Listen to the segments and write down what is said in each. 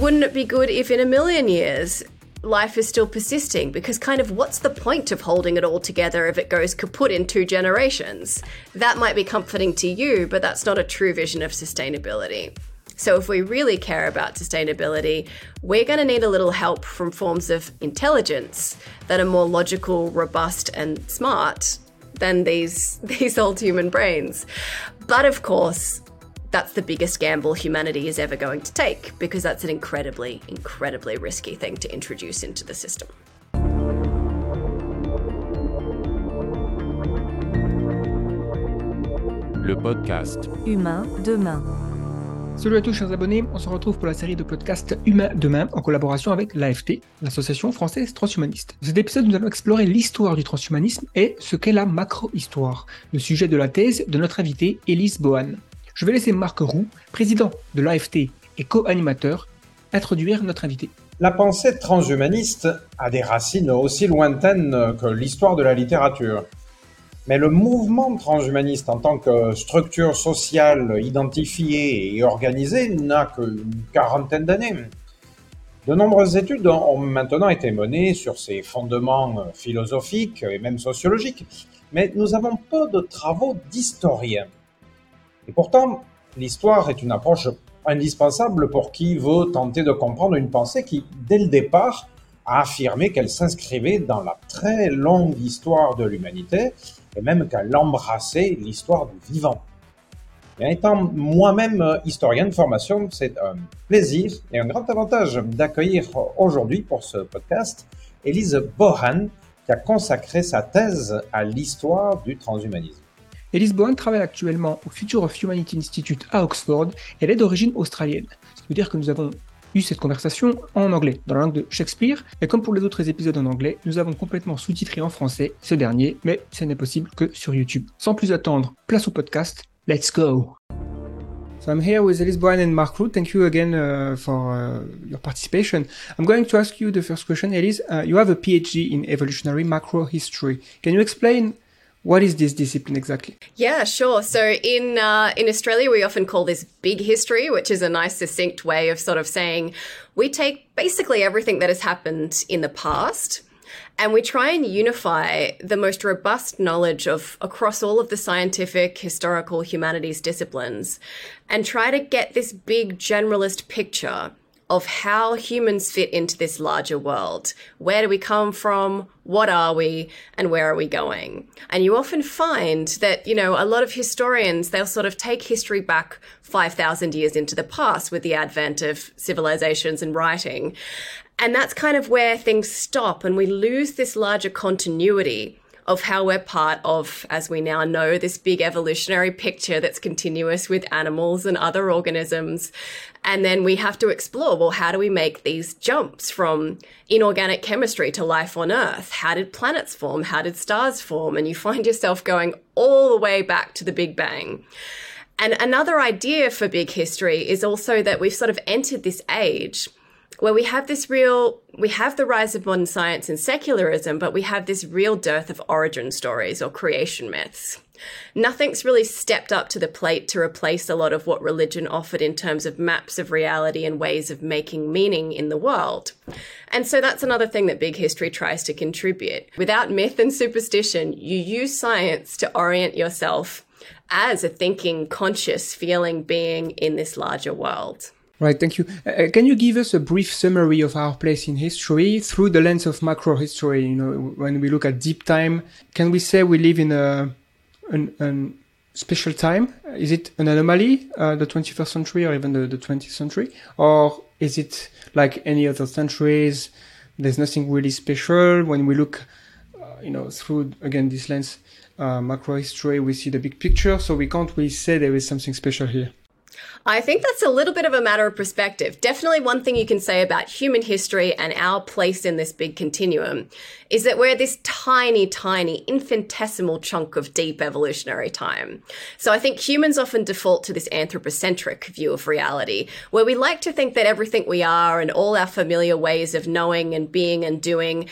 wouldn't it be good if in a million years life is still persisting? Because kind of what's the point of holding it all together if it goes kaput in two generations? That might be comforting to you but that's not a true vision of sustainability. So if we really care about sustainability we're going to need a little help from forms of intelligence that are more logical robust and smart than these these old human brains. But of course that's the biggest gamble humanity is ever going to take because that's an incredibly, incredibly risky thing to introduce into the system. Le podcast Humain demain. Salut à tous chers abonnés, on se retrouve pour la série de podcasts Humain demain en collaboration avec l'AFT, l'Association française transhumaniste. Dans cet épisode, nous allons explorer l'histoire du transhumanisme et ce qu'est la macro-histoire, le sujet de la thèse de notre invité Elise Bohan. Je vais laisser Marc Roux, président de l'AFT et co-animateur, introduire notre invité. La pensée transhumaniste a des racines aussi lointaines que l'histoire de la littérature. Mais le mouvement transhumaniste en tant que structure sociale identifiée et organisée n'a qu'une quarantaine d'années. De nombreuses études ont maintenant été menées sur ses fondements philosophiques et même sociologiques, mais nous avons peu de travaux d'historiens. Et pourtant, l'histoire est une approche indispensable pour qui veut tenter de comprendre une pensée qui, dès le départ, a affirmé qu'elle s'inscrivait dans la très longue histoire de l'humanité et même qu'elle embrassait l'histoire du vivant. Et étant moi-même historien de formation, c'est un plaisir et un grand avantage d'accueillir aujourd'hui pour ce podcast Elise Bohan, qui a consacré sa thèse à l'histoire du transhumanisme. Elise Bohan travaille actuellement au Future of Humanity Institute à Oxford. Elle est d'origine australienne. Ce qui veut dire que nous avons eu cette conversation en anglais, dans la langue de Shakespeare, et comme pour les autres épisodes en anglais, nous avons complètement sous-titré en français ce dernier, mais ce n'est possible que sur YouTube. Sans plus attendre, place au podcast, let's go! So I'm here with Elise Bohan and Mark Root. Thank you again uh, for uh, your participation. I'm going to ask you the first question, Elise. Uh, you have a PhD in evolutionary macro history. Can you explain what is this discipline exactly? Yeah, sure. So in uh, in Australia, we often call this big history, which is a nice, succinct way of sort of saying we take basically everything that has happened in the past. And we try and unify the most robust knowledge of across all of the scientific, historical, humanities disciplines and try to get this big generalist picture of how humans fit into this larger world. Where do we come from? What are we? And where are we going? And you often find that, you know, a lot of historians, they'll sort of take history back 5,000 years into the past with the advent of civilizations and writing. And that's kind of where things stop and we lose this larger continuity of how we're part of, as we now know, this big evolutionary picture that's continuous with animals and other organisms. And then we have to explore well, how do we make these jumps from inorganic chemistry to life on Earth? How did planets form? How did stars form? And you find yourself going all the way back to the Big Bang. And another idea for big history is also that we've sort of entered this age where we have this real, we have the rise of modern science and secularism, but we have this real dearth of origin stories or creation myths. Nothing's really stepped up to the plate to replace a lot of what religion offered in terms of maps of reality and ways of making meaning in the world. And so that's another thing that big history tries to contribute. Without myth and superstition, you use science to orient yourself as a thinking, conscious, feeling being in this larger world. Right, thank you. Uh, can you give us a brief summary of our place in history through the lens of macro history? You know, when we look at deep time, can we say we live in a an, an special time? Is it an anomaly, uh, the 21st century or even the, the 20th century? Or is it like any other centuries? There's nothing really special. When we look, uh, you know, through again this lens, uh, macro history, we see the big picture. So we can't really say there is something special here. I think that's a little bit of a matter of perspective. Definitely, one thing you can say about human history and our place in this big continuum is that we're this tiny, tiny, infinitesimal chunk of deep evolutionary time. So I think humans often default to this anthropocentric view of reality, where we like to think that everything we are and all our familiar ways of knowing and being and doing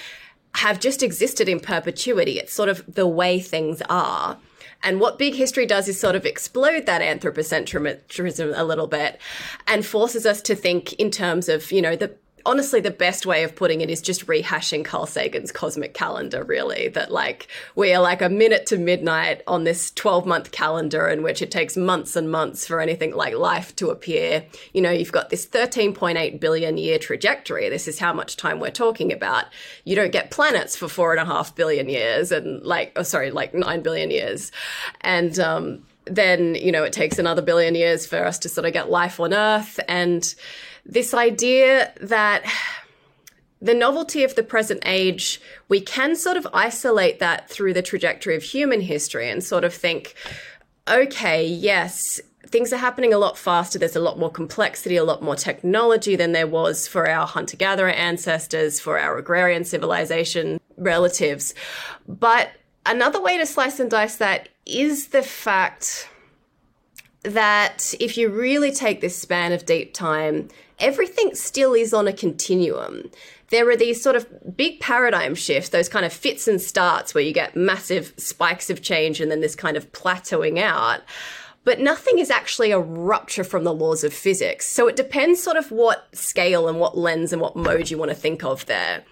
have just existed in perpetuity. It's sort of the way things are. And what big history does is sort of explode that anthropocentrism a little bit and forces us to think in terms of, you know, the honestly, the best way of putting it is just rehashing Carl Sagan's cosmic calendar, really. That, like, we are like a minute to midnight on this 12 month calendar in which it takes months and months for anything like life to appear. You know, you've got this 13.8 billion year trajectory. This is how much time we're talking about. You don't get planets for four and a half billion years and, like, oh, sorry, like nine billion years. And, um, then, you know, it takes another billion years for us to sort of get life on Earth. And, this idea that the novelty of the present age, we can sort of isolate that through the trajectory of human history and sort of think, okay, yes, things are happening a lot faster. There's a lot more complexity, a lot more technology than there was for our hunter gatherer ancestors, for our agrarian civilization relatives. But another way to slice and dice that is the fact that if you really take this span of deep time, everything still is on a continuum. There are these sort of big paradigm shifts, those kind of fits and starts where you get massive spikes of change and then this kind of plateauing out. But nothing is actually a rupture from the laws of physics. So it depends sort of what scale and what lens and what mode you want to think of there.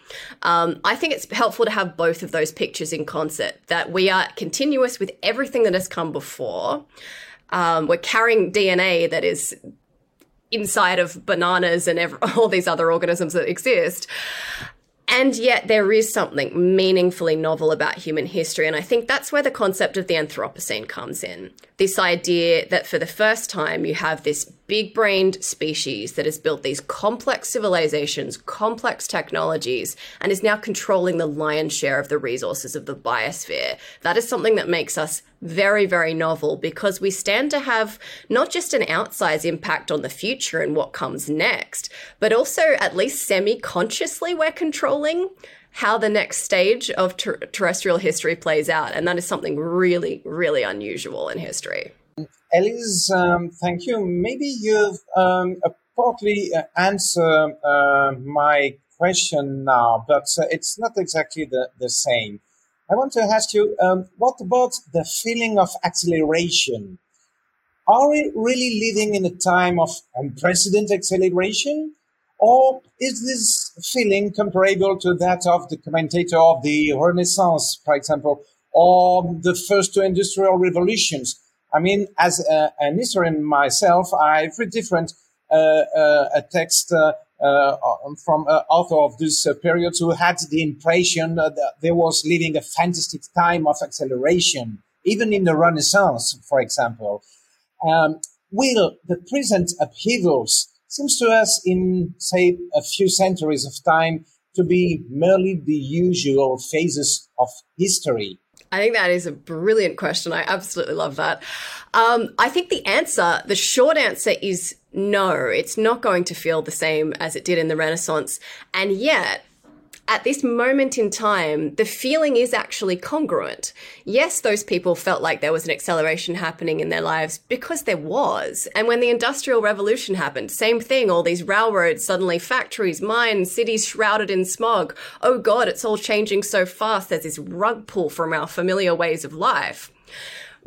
Um, I think it's helpful to have both of those pictures in concert that we are continuous with everything that has come before. Um, we're carrying DNA that is inside of bananas and every, all these other organisms that exist. And yet, there is something meaningfully novel about human history. And I think that's where the concept of the Anthropocene comes in. This idea that for the first time, you have this big brained species that has built these complex civilizations, complex technologies, and is now controlling the lion's share of the resources of the biosphere. That is something that makes us very, very novel because we stand to have not just an outsized impact on the future and what comes next, but also, at least semi consciously, we're controlling how the next stage of ter- terrestrial history plays out. And that is something really, really unusual in history. Elise, um, thank you. Maybe you've um, partly uh, answered uh, my question now, but uh, it's not exactly the, the same. I want to ask you, um, what about the feeling of acceleration? Are we really living in a time of unprecedented acceleration? Or is this feeling comparable to that of the commentator of the Renaissance, for example, or the first two industrial revolutions? I mean, as a, an historian myself, I've read different uh, uh, a text uh, uh, from uh, author of this uh, period who had the impression that there was living a fantastic time of acceleration, even in the Renaissance, for example. Um, will the present upheavals seems to us in, say, a few centuries of time to be merely the usual phases of history? I think that is a brilliant question. I absolutely love that. Um, I think the answer, the short answer is no, it's not going to feel the same as it did in the Renaissance. And yet, at this moment in time, the feeling is actually congruent. Yes, those people felt like there was an acceleration happening in their lives because there was. And when the Industrial Revolution happened, same thing, all these railroads, suddenly factories, mines, cities shrouded in smog. Oh God, it's all changing so fast. There's this rug pull from our familiar ways of life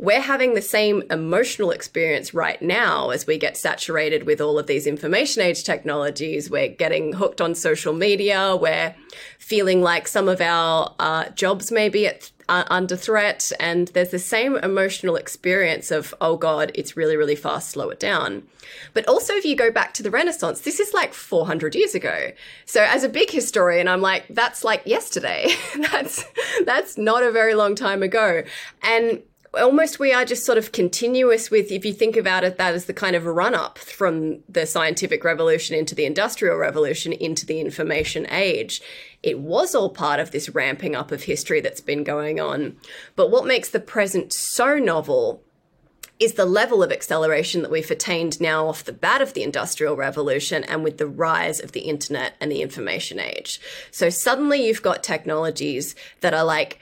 we're having the same emotional experience right now as we get saturated with all of these information age technologies. We're getting hooked on social media. We're feeling like some of our uh, jobs may be at, uh, under threat. And there's the same emotional experience of, oh God, it's really, really fast, slow it down. But also, if you go back to the Renaissance, this is like 400 years ago. So, as a big historian, I'm like, that's like yesterday. that's that's not a very long time ago. And almost we are just sort of continuous with if you think about it that is the kind of run up from the scientific revolution into the industrial revolution into the information age it was all part of this ramping up of history that's been going on but what makes the present so novel is the level of acceleration that we've attained now off the bat of the Industrial Revolution and with the rise of the internet and the information age. So suddenly you've got technologies that are like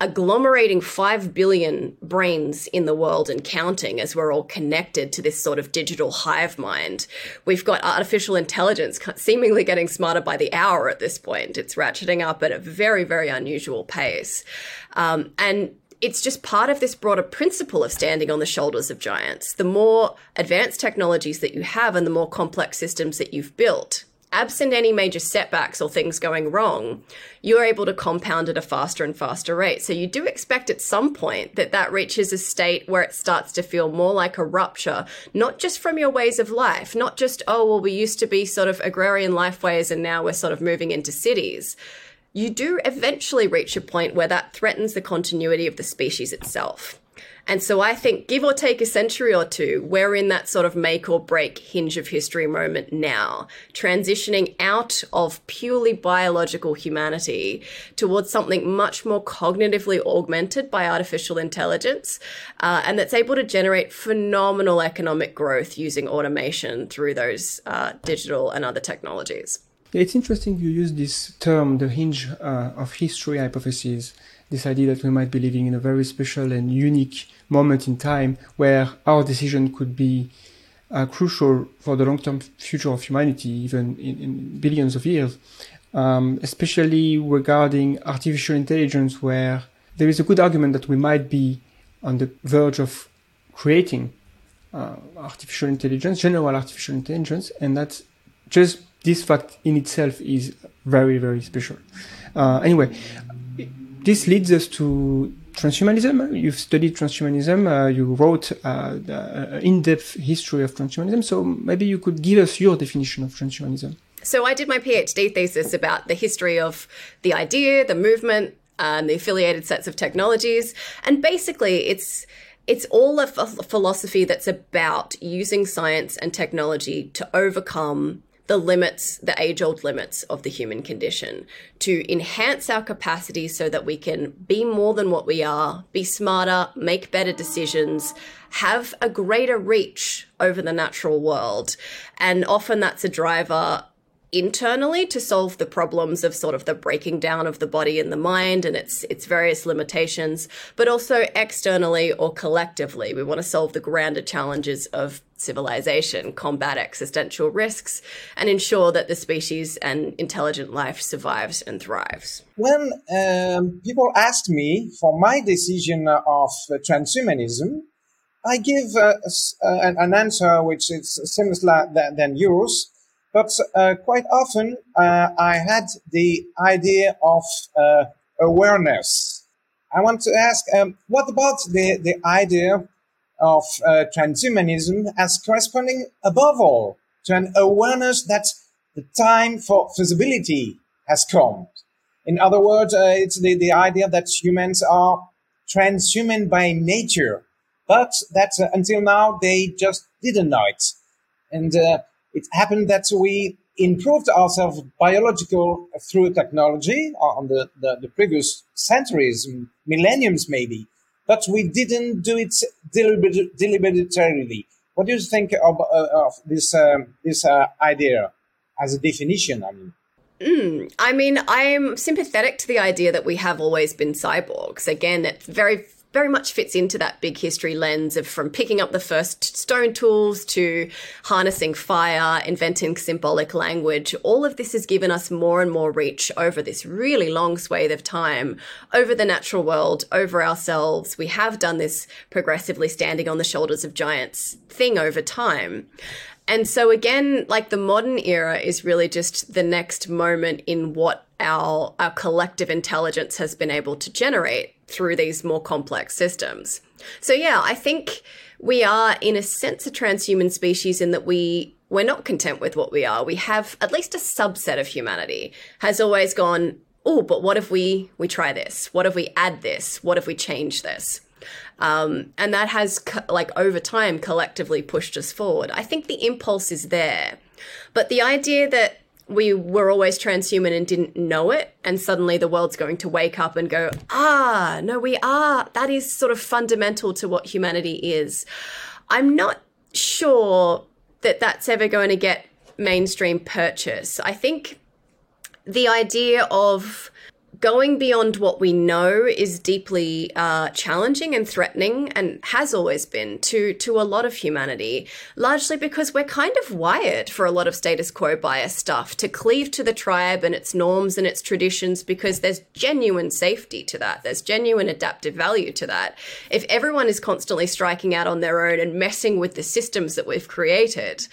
agglomerating 5 billion brains in the world and counting as we're all connected to this sort of digital hive mind. We've got artificial intelligence seemingly getting smarter by the hour at this point. It's ratcheting up at a very, very unusual pace. Um, and it's just part of this broader principle of standing on the shoulders of giants. The more advanced technologies that you have and the more complex systems that you've built, absent any major setbacks or things going wrong, you're able to compound at a faster and faster rate. So you do expect at some point that that reaches a state where it starts to feel more like a rupture, not just from your ways of life, not just, oh, well, we used to be sort of agrarian lifeways and now we're sort of moving into cities. You do eventually reach a point where that threatens the continuity of the species itself. And so I think, give or take a century or two, we're in that sort of make or break hinge of history moment now, transitioning out of purely biological humanity towards something much more cognitively augmented by artificial intelligence, uh, and that's able to generate phenomenal economic growth using automation through those uh, digital and other technologies. It's interesting you use this term, the hinge uh, of history hypothesis, this idea that we might be living in a very special and unique moment in time where our decision could be uh, crucial for the long-term future of humanity, even in, in billions of years, um, especially regarding artificial intelligence, where there is a good argument that we might be on the verge of creating uh, artificial intelligence, general artificial intelligence, and that just this fact in itself is very, very special. Uh, anyway, this leads us to transhumanism. You've studied transhumanism. Uh, you wrote uh, an in-depth history of transhumanism. So maybe you could give us your definition of transhumanism. So I did my PhD thesis about the history of the idea, the movement, and the affiliated sets of technologies, and basically it's it's all a philosophy that's about using science and technology to overcome the limits, the age old limits of the human condition, to enhance our capacity so that we can be more than what we are, be smarter, make better decisions, have a greater reach over the natural world. And often that's a driver internally to solve the problems of sort of the breaking down of the body and the mind and its its various limitations, but also externally or collectively. We want to solve the grander challenges of civilization, combat existential risks, and ensure that the species and intelligent life survives and thrives. When um, people ask me for my decision of transhumanism, I give uh, uh, an answer which is similar than yours but uh, quite often, uh, I had the idea of uh, awareness. I want to ask, um, what about the, the idea of uh, transhumanism as corresponding above all to an awareness that the time for feasibility has come? In other words, uh, it's the, the idea that humans are transhuman by nature, but that uh, until now they just didn't know it. And it happened that we improved ourselves biological through technology on the, the, the previous centuries, millenniums maybe, but we didn't do it deliber- deliberately. What do you think of, uh, of this um, this uh, idea as a definition? I mean. Mm, I mean, I'm sympathetic to the idea that we have always been cyborgs. Again, it's very very much fits into that big history lens of from picking up the first stone tools to harnessing fire, inventing symbolic language. All of this has given us more and more reach over this really long swathe of time, over the natural world, over ourselves. We have done this progressively standing on the shoulders of giants thing over time. And so again, like the modern era is really just the next moment in what our our collective intelligence has been able to generate through these more complex systems. So yeah, I think we are in a sense a transhuman species in that we we're not content with what we are. We have at least a subset of humanity has always gone, "Oh, but what if we we try this? What if we add this? What if we change this?" Um, and that has co- like over time collectively pushed us forward. I think the impulse is there, but the idea that we were always transhuman and didn't know it. And suddenly the world's going to wake up and go, ah, no, we are. That is sort of fundamental to what humanity is. I'm not sure that that's ever going to get mainstream purchase. I think the idea of going beyond what we know is deeply uh, challenging and threatening and has always been to to a lot of humanity largely because we're kind of wired for a lot of status quo bias stuff to cleave to the tribe and its norms and its traditions because there's genuine safety to that. There's genuine adaptive value to that. If everyone is constantly striking out on their own and messing with the systems that we've created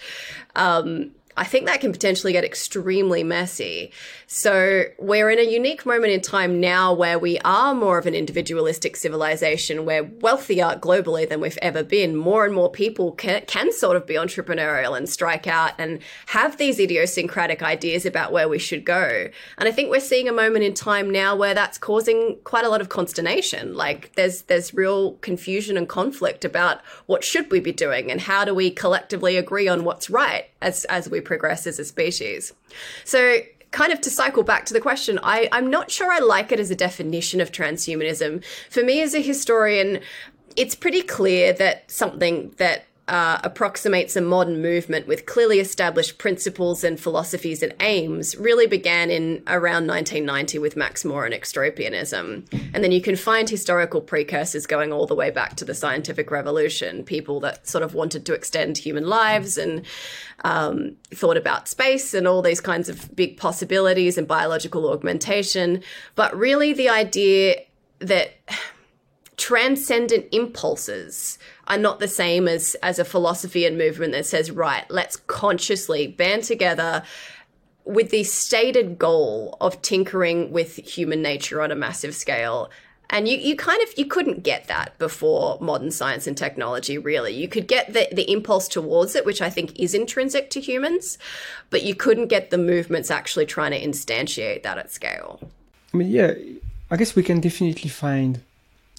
um, I think that can potentially get extremely messy. So we're in a unique moment in time now where we are more of an individualistic civilization. We're wealthier globally than we've ever been. More and more people can, can sort of be entrepreneurial and strike out and have these idiosyncratic ideas about where we should go. And I think we're seeing a moment in time now where that's causing quite a lot of consternation. Like there's there's real confusion and conflict about what should we be doing and how do we collectively agree on what's right as as we progress as a species. So kind of to cycle back to the question, I, I'm not sure I like it as a definition of transhumanism. For me, as a historian, it's pretty clear that something that uh, approximates a modern movement with clearly established principles and philosophies and aims really began in around 1990 with Max More and extropianism. And then you can find historical precursors going all the way back to the scientific revolution, people that sort of wanted to extend human lives and um, thought about space and all these kinds of big possibilities and biological augmentation. But really, the idea that transcendent impulses are not the same as as a philosophy and movement that says right let's consciously band together with the stated goal of tinkering with human nature on a massive scale. And you, you kind of you couldn't get that before modern science and technology really. You could get the, the impulse towards it which i think is intrinsic to humans but you couldn't get the movements actually trying to instantiate that at scale. I mean yeah i guess we can definitely find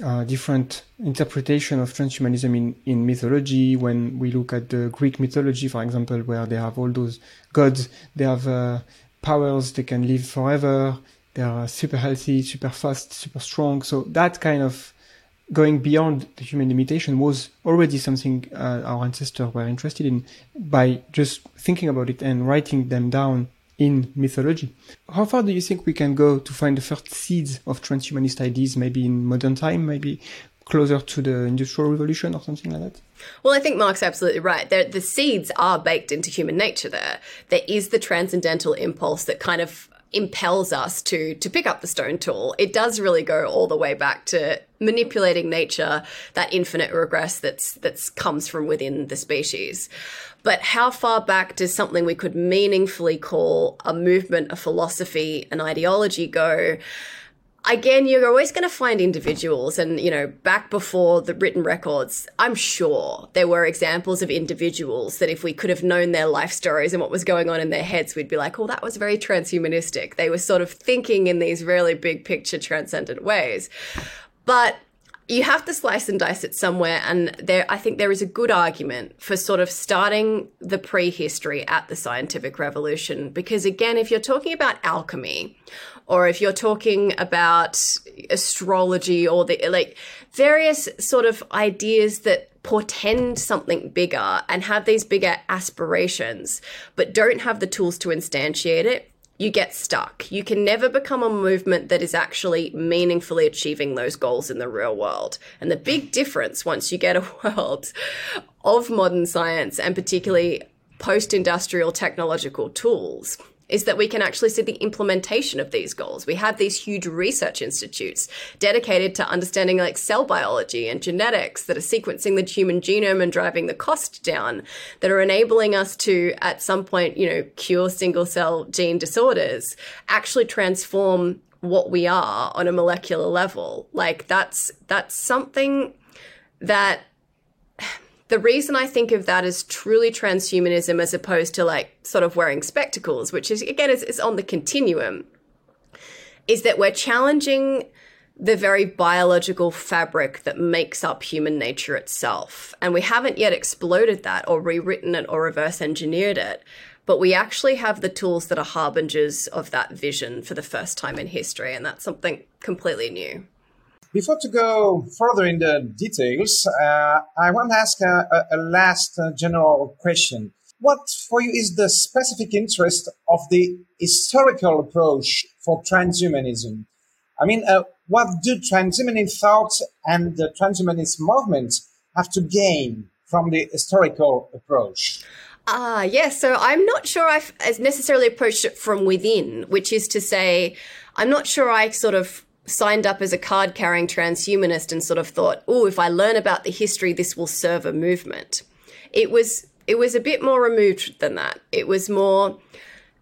uh, different interpretation of transhumanism in, in mythology. When we look at the Greek mythology, for example, where they have all those gods, they have uh, powers, they can live forever, they are super healthy, super fast, super strong. So that kind of going beyond the human limitation was already something uh, our ancestors were interested in by just thinking about it and writing them down in mythology. How far do you think we can go to find the first seeds of transhumanist ideas, maybe in modern time, maybe closer to the industrial revolution or something like that? Well, I think Marc's absolutely right. The seeds are baked into human nature there. There is the transcendental impulse that kind of impels us to to pick up the stone tool. It does really go all the way back to manipulating nature, that infinite regress that's that's comes from within the species. But how far back does something we could meaningfully call a movement, a philosophy, an ideology go? Again, you're always going to find individuals, and you know, back before the written records, I'm sure there were examples of individuals that if we could have known their life stories and what was going on in their heads, we'd be like, oh, that was very transhumanistic. They were sort of thinking in these really big picture transcendent ways. But you have to slice and dice it somewhere and there i think there is a good argument for sort of starting the prehistory at the scientific revolution because again if you're talking about alchemy or if you're talking about astrology or the like various sort of ideas that portend something bigger and have these bigger aspirations but don't have the tools to instantiate it you get stuck. You can never become a movement that is actually meaningfully achieving those goals in the real world. And the big difference once you get a world of modern science and particularly post industrial technological tools is that we can actually see the implementation of these goals. We have these huge research institutes dedicated to understanding like cell biology and genetics that are sequencing the human genome and driving the cost down, that are enabling us to, at some point, you know, cure single cell gene disorders, actually transform what we are on a molecular level. Like that's that's something that the reason I think of that as truly transhumanism as opposed to like sort of wearing spectacles, which is again is, on the continuum, is that we're challenging the very biological fabric that makes up human nature itself. And we haven't yet exploded that or rewritten it or reverse engineered it. But we actually have the tools that are harbingers of that vision for the first time in history. And that's something completely new. Before to go further in the details, uh, I want to ask a, a, a last uh, general question. What for you is the specific interest of the historical approach for transhumanism? I mean, uh, what do transhumanist thoughts and the transhumanist movement have to gain from the historical approach? Ah, yes. So I'm not sure I've necessarily approached it from within, which is to say, I'm not sure I sort of signed up as a card carrying transhumanist and sort of thought, oh, if I learn about the history, this will serve a movement. It was it was a bit more removed than that. It was more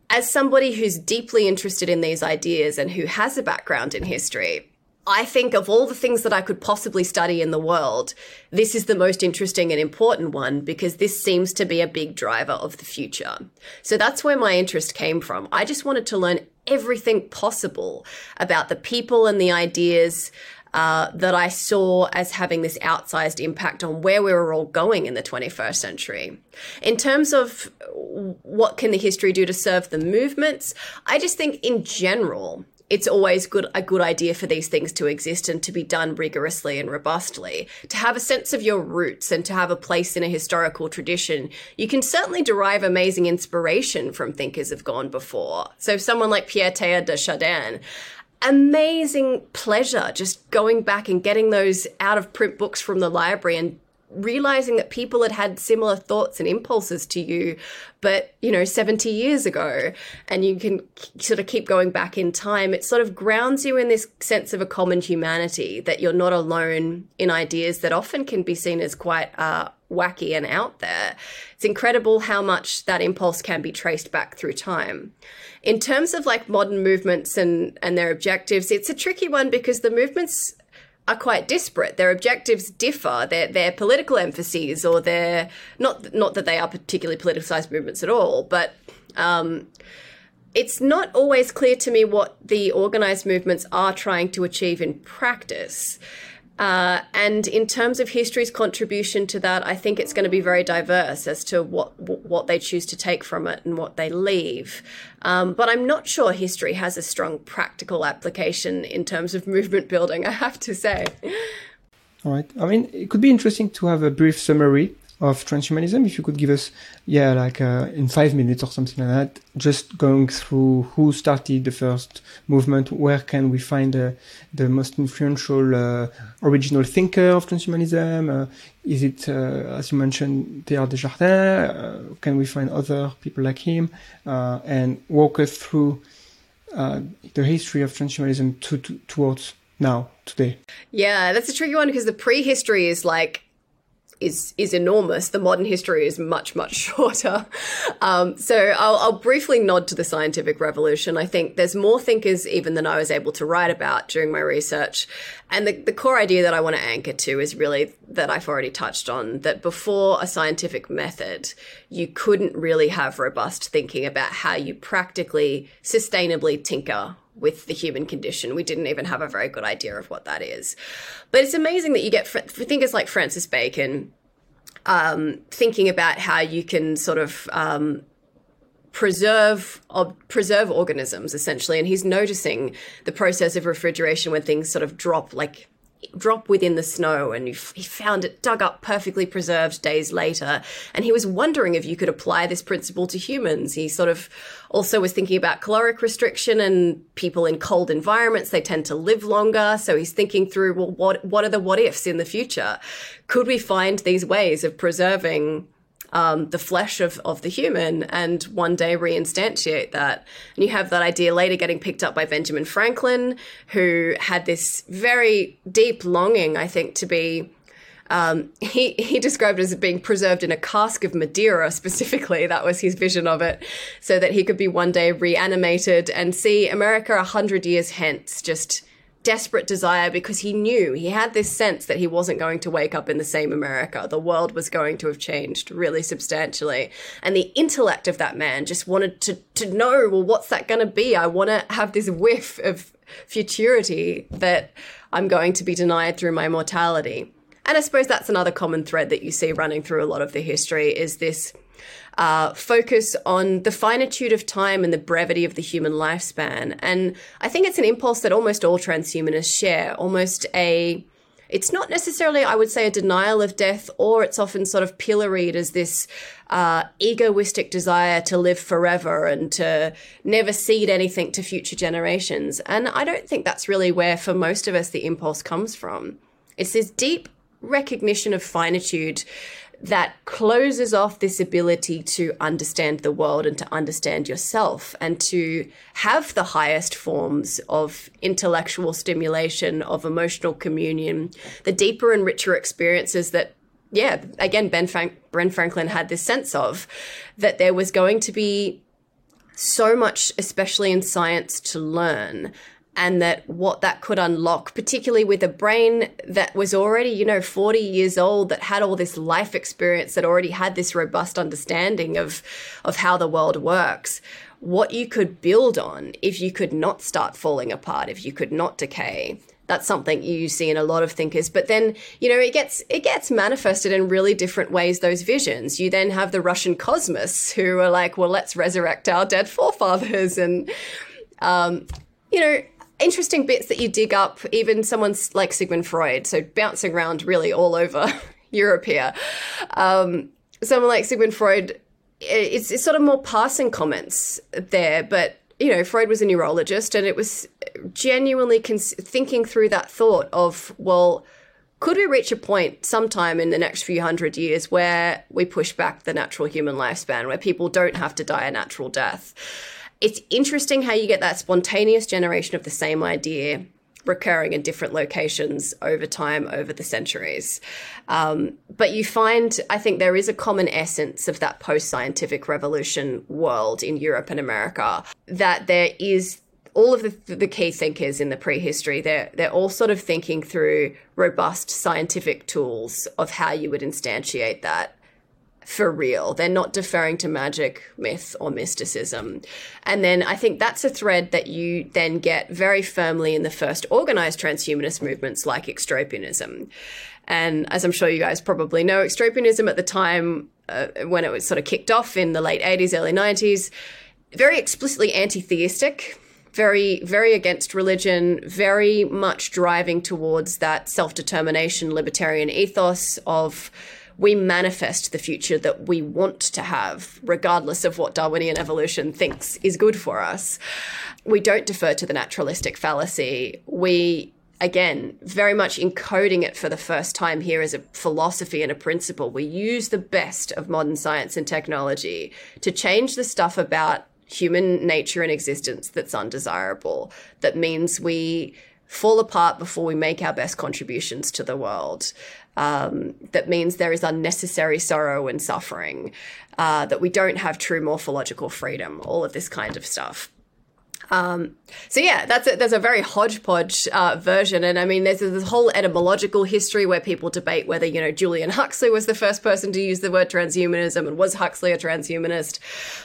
as somebody who's deeply interested in these ideas and who has a background in history, I think of all the things that I could possibly study in the world, this is the most interesting and important one because this seems to be a big driver of the future. So that's where my interest came from. I just wanted to learn everything possible about the people and the ideas uh, that I saw as having this outsized impact on where we were all going in the 21st century. In terms of what can the history do to serve the movements, I just think in general, it's always good a good idea for these things to exist and to be done rigorously and robustly. To have a sense of your roots and to have a place in a historical tradition, you can certainly derive amazing inspiration from thinkers of gone before. So someone like Pierre Teilhard de Chardin, amazing pleasure just going back and getting those out of print books from the library and realizing that people had had similar thoughts and impulses to you but you know 70 years ago and you can sort of keep going back in time it sort of grounds you in this sense of a common humanity that you're not alone in ideas that often can be seen as quite uh, wacky and out there. It's incredible how much that impulse can be traced back through time. In terms of like modern movements and and their objectives it's a tricky one because the movements are quite disparate. Their objectives differ. Their their political emphases, or their not not that they are particularly politicized movements at all, but um, it's not always clear to me what the organized movements are trying to achieve in practice. Uh, and in terms of history's contribution to that, I think it's going to be very diverse as to what what they choose to take from it and what they leave. Um, but I'm not sure history has a strong practical application in terms of movement building. I have to say. All right. I mean, it could be interesting to have a brief summary of transhumanism. If you could give us, yeah, like uh, in five minutes or something like that, just going through who started the first movement, where can we find uh, the most influential uh, original thinker of transhumanism? Uh, is it, uh, as you mentioned, Teilhard de Chardin? Uh, can we find other people like him? and walk us through the history of transhumanism to, to, towards now, today? Yeah, that's a tricky one because the prehistory is like is is enormous. The modern history is much much shorter. Um, so I'll, I'll, briefly nod to the scientific revolution. I think there's more thinkers even than I was able to write about during my research, and the, the core idea that I want to anchor to is really that I've already touched on that before a scientific method, you couldn't really have robust thinking about how you practically sustainably tinker with the human condition. We didn't even have a very good idea of what that is. But it's amazing that you get thinkers like Francis Bacon um, thinking about how you can sort of um, preserve uh, preserve organisms essentially, and he's noticing the process of refrigeration when things sort of drop like drop within the snow and he found it dug up perfectly preserved days later. And he was wondering if you could apply this principle to humans. He sort of also was thinking about caloric restriction and people in cold environments they tend to live longer. So he's thinking through well what what are the what ifs in the future? Could we find these ways of preserving um, the flesh of, of the human and one day reinstantiate that. And you have that idea later getting picked up by Benjamin Franklin, who had this very deep longing, I think, to be. Um, he he described it as being preserved in a cask of Madeira specifically. That was his vision of it, so that he could be one day reanimated and see America a hundred years hence, just desperate desire because he knew he had this sense that he wasn't going to wake up in the same America. The world was going to have changed really substantially. And the intellect of that man just wanted to, to know, well, what's that going to be? I want to have this whiff of futurity that I'm going to be denied through my mortality. And I suppose that's another common thread that you see running through a lot of the history is this uh, focus on the finitude of time and the brevity of the human lifespan. And I think it's an impulse that almost all transhumanists share, almost a it's not necessarily, I would say, a denial of death, or it's often sort of pilloried as this uh, egoistic desire to live forever and to never cede anything to future generations. And I don't think that's really where, for most of us, the impulse comes from. It's this deep recognition of finitude that closes off this ability to understand the world and to understand yourself and to have the highest forms of intellectual stimulation, of emotional communion, the deeper and richer experiences that, yeah, again, Ben, Frank- Franklin had this sense of that there was going to be so much, especially in science, to learn and that what that could unlock, particularly with a brain that was already, you know, 40 years old, that had all this life experience, that already had this robust understanding of, of how the world works, what you could build on if you could not start falling apart, if you could not decay. That's something you see in a lot of thinkers. But then, you know, it gets it gets manifested in really different ways, those visions. You then have the Russian cosmists who are like, well, let's resurrect our dead forefathers and um, you know, interesting bits that you dig up, even someone's like Sigmund Freud, so bouncing around really all over Europe here. Um, someone like Sigmund Freud, it's, it's sort of more passing comments there, but you know, Freud was a neurologist, and it was genuinely cons- thinking through that thought of, well, could we reach a point sometime in the next few hundred years where we push back the natural human lifespan, where people don't have to die a natural death? It's interesting how you get that spontaneous generation of the same idea recurring in different locations over time, over the centuries. Um, but you find, I think, there is a common essence of that post scientific revolution world in Europe and America, that there is. All of the, the key thinkers in the prehistory, they're, they're all sort of thinking through robust scientific tools of how you would instantiate that for real. They're not deferring to magic, myth, or mysticism. And then I think that's a thread that you then get very firmly in the first organized transhumanist movements like extropianism. And as I'm sure you guys probably know, extropianism at the time uh, when it was sort of kicked off in the late 80s, early 90s, very explicitly anti theistic. Very, very against religion, very much driving towards that self determination libertarian ethos of we manifest the future that we want to have, regardless of what Darwinian evolution thinks is good for us. We don't defer to the naturalistic fallacy. We again, very much encoding it for the first time here as a philosophy and a principle. We use the best of modern science and technology to change the stuff about human nature and existence that's undesirable, that means we fall apart before we make our best contributions to the world um, that means there is unnecessary sorrow and suffering, uh, that we don't have true morphological freedom, all of this kind of stuff. Um, so yeah, that's a, there's a very hodgepodge uh, version, and I mean, there's this whole etymological history where people debate whether you know Julian Huxley was the first person to use the word transhumanism, and was Huxley a transhumanist?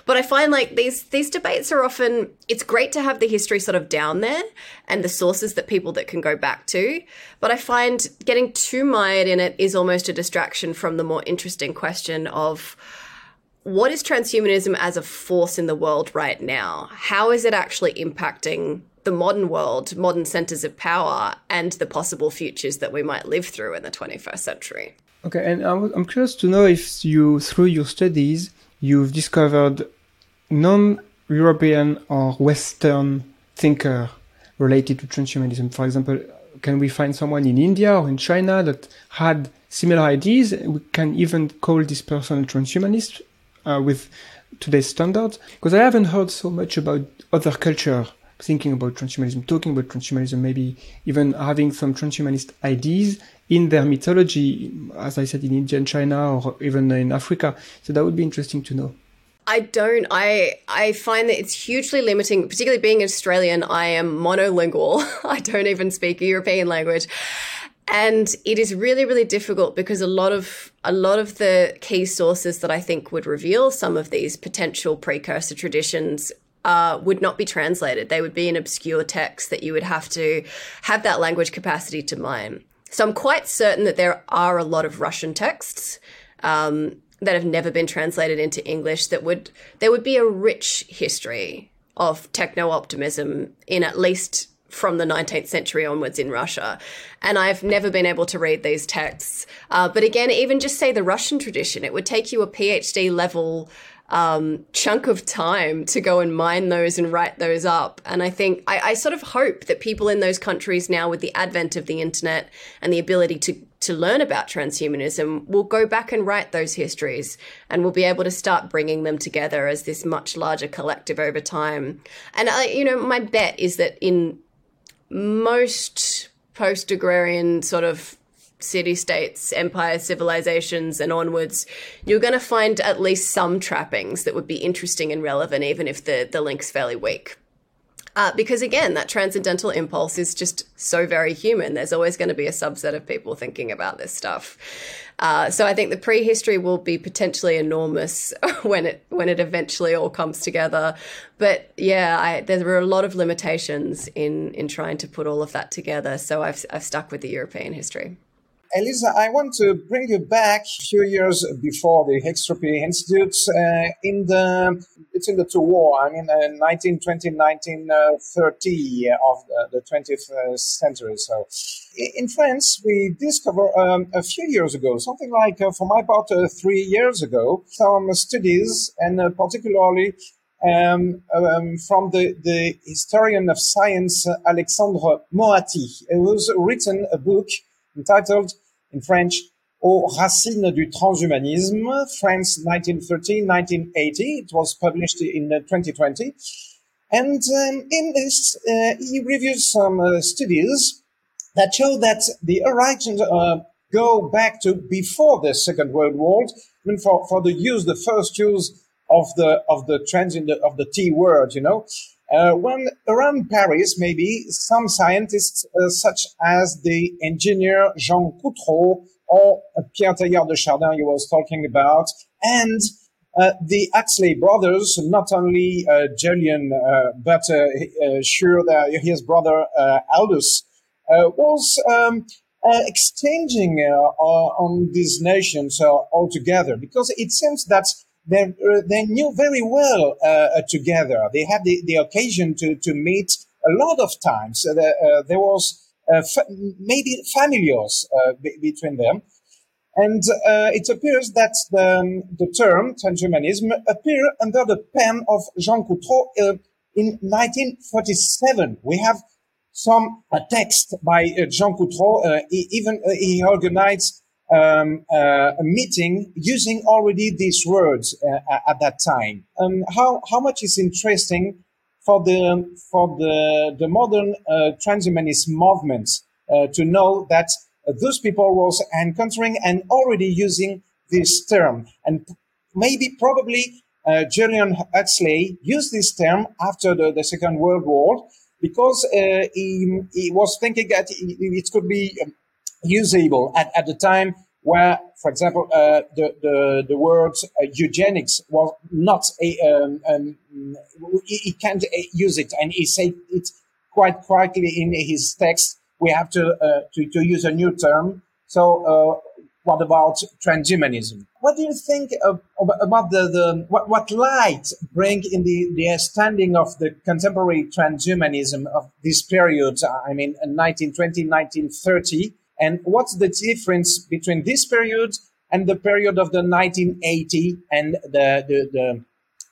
But I find like these these debates are often it's great to have the history sort of down there and the sources that people that can go back to, but I find getting too mired in it is almost a distraction from the more interesting question of what is transhumanism as a force in the world right now? How is it actually impacting the modern world, modern centers of power, and the possible futures that we might live through in the 21st century? Okay, and I'm curious to know if you, through your studies, you've discovered non-European or Western thinker related to transhumanism. For example, can we find someone in India or in China that had similar ideas? We can even call this person a transhumanist uh, with today's standards because I haven't heard so much about other culture thinking about transhumanism, talking about transhumanism, maybe even having some transhumanist ideas in their mythology, as I said, in India and China or even in Africa. So that would be interesting to know. I don't. I I find that it's hugely limiting, particularly being Australian. I am monolingual. I don't even speak a European language and it is really really difficult because a lot of a lot of the key sources that I think would reveal some of these potential precursor traditions uh, would not be translated. They would be an obscure text that you would have to have that language capacity to mine. So I'm quite certain that there are a lot of Russian texts um, that have never been translated into English. That would there would be a rich history of techno optimism in at least from the 19th century onwards in Russia. And I've never been able to read these texts. Uh, but again, even just say the Russian tradition, it would take you a PhD level um, chunk of time to go and mine those and write those up. And I think I, I, sort of hope that people in those countries now, with the advent of the internet and the ability to to learn about transhumanism, will go back and write those histories, and we'll be able to start bringing them together as this much larger collective over time. And I, you know, my bet is that in most post agrarian sort of city states, empire civilizations, and onwards, you're going to find at least some trappings that would be interesting and relevant, even if the, the link's fairly weak. Uh, because again, that transcendental impulse is just so very human. There's always going to be a subset of people thinking about this stuff. Uh, so I think the prehistory will be potentially enormous when it when it eventually all comes together. But yeah, I, there are a lot of limitations in in trying to put all of that together. So I've I've stuck with the European history. Elisa, I want to bring you back a few years before the Extropy Institute uh, in the between the two war. I mean, uh, 1920, 1930 of the, the 20th uh, century. So, in France, we discovered um, a few years ago, something like, uh, for my part, uh, three years ago, some studies, and uh, particularly um, um, from the, the historian of science Alexandre Moatti, who's written a book entitled in French, Aux racines du transhumanisme, France 1913-1980. It was published in 2020. Uh, and um, in this, uh, he reviews some uh, studies that show that the origins uh, go back to before the Second World War. I mean, for, for the use, the first use of the of the trans in the, of the T word, you know, uh, when around Paris, maybe some scientists, uh, such as the engineer Jean Coutrot or uh, Pierre Teilhard de Chardin you was talking about, and uh, the Huxley brothers, not only uh, Julian, uh, but sure that his brother Aldous was um, exchanging on these nations altogether, because it seems that they, uh, they knew very well uh, uh, together. They had the, the occasion to, to meet a lot of times. Uh, there was fa- maybe familiars between them. And it appears that the, um, the term transhumanism appeared under the pen of Jean Coutrot in 1947. We have some text by Jean Coutrot. even he organized um, uh, a meeting using already these words uh, at that time. Um, how how much is interesting for the for the the modern uh, transhumanist movement uh, to know that those people was encountering and already using this term, and maybe probably uh, Julian Huxley used this term after the, the Second World War because uh, he, he was thinking that it, could be um, usable at, at the time where, for example, uh, the, the, the word uh, eugenics was not a, um, um, he, can't uh, use it. And he said it quite correctly in his text. We have to, uh, to, to, use a new term. So, uh, what about transhumanism? What do you think of, about the, the what, what light bring in the, the understanding of the contemporary transhumanism of this period? I mean, 1920, 1930 and what's the difference between this period and the period of the 1980 and the the the,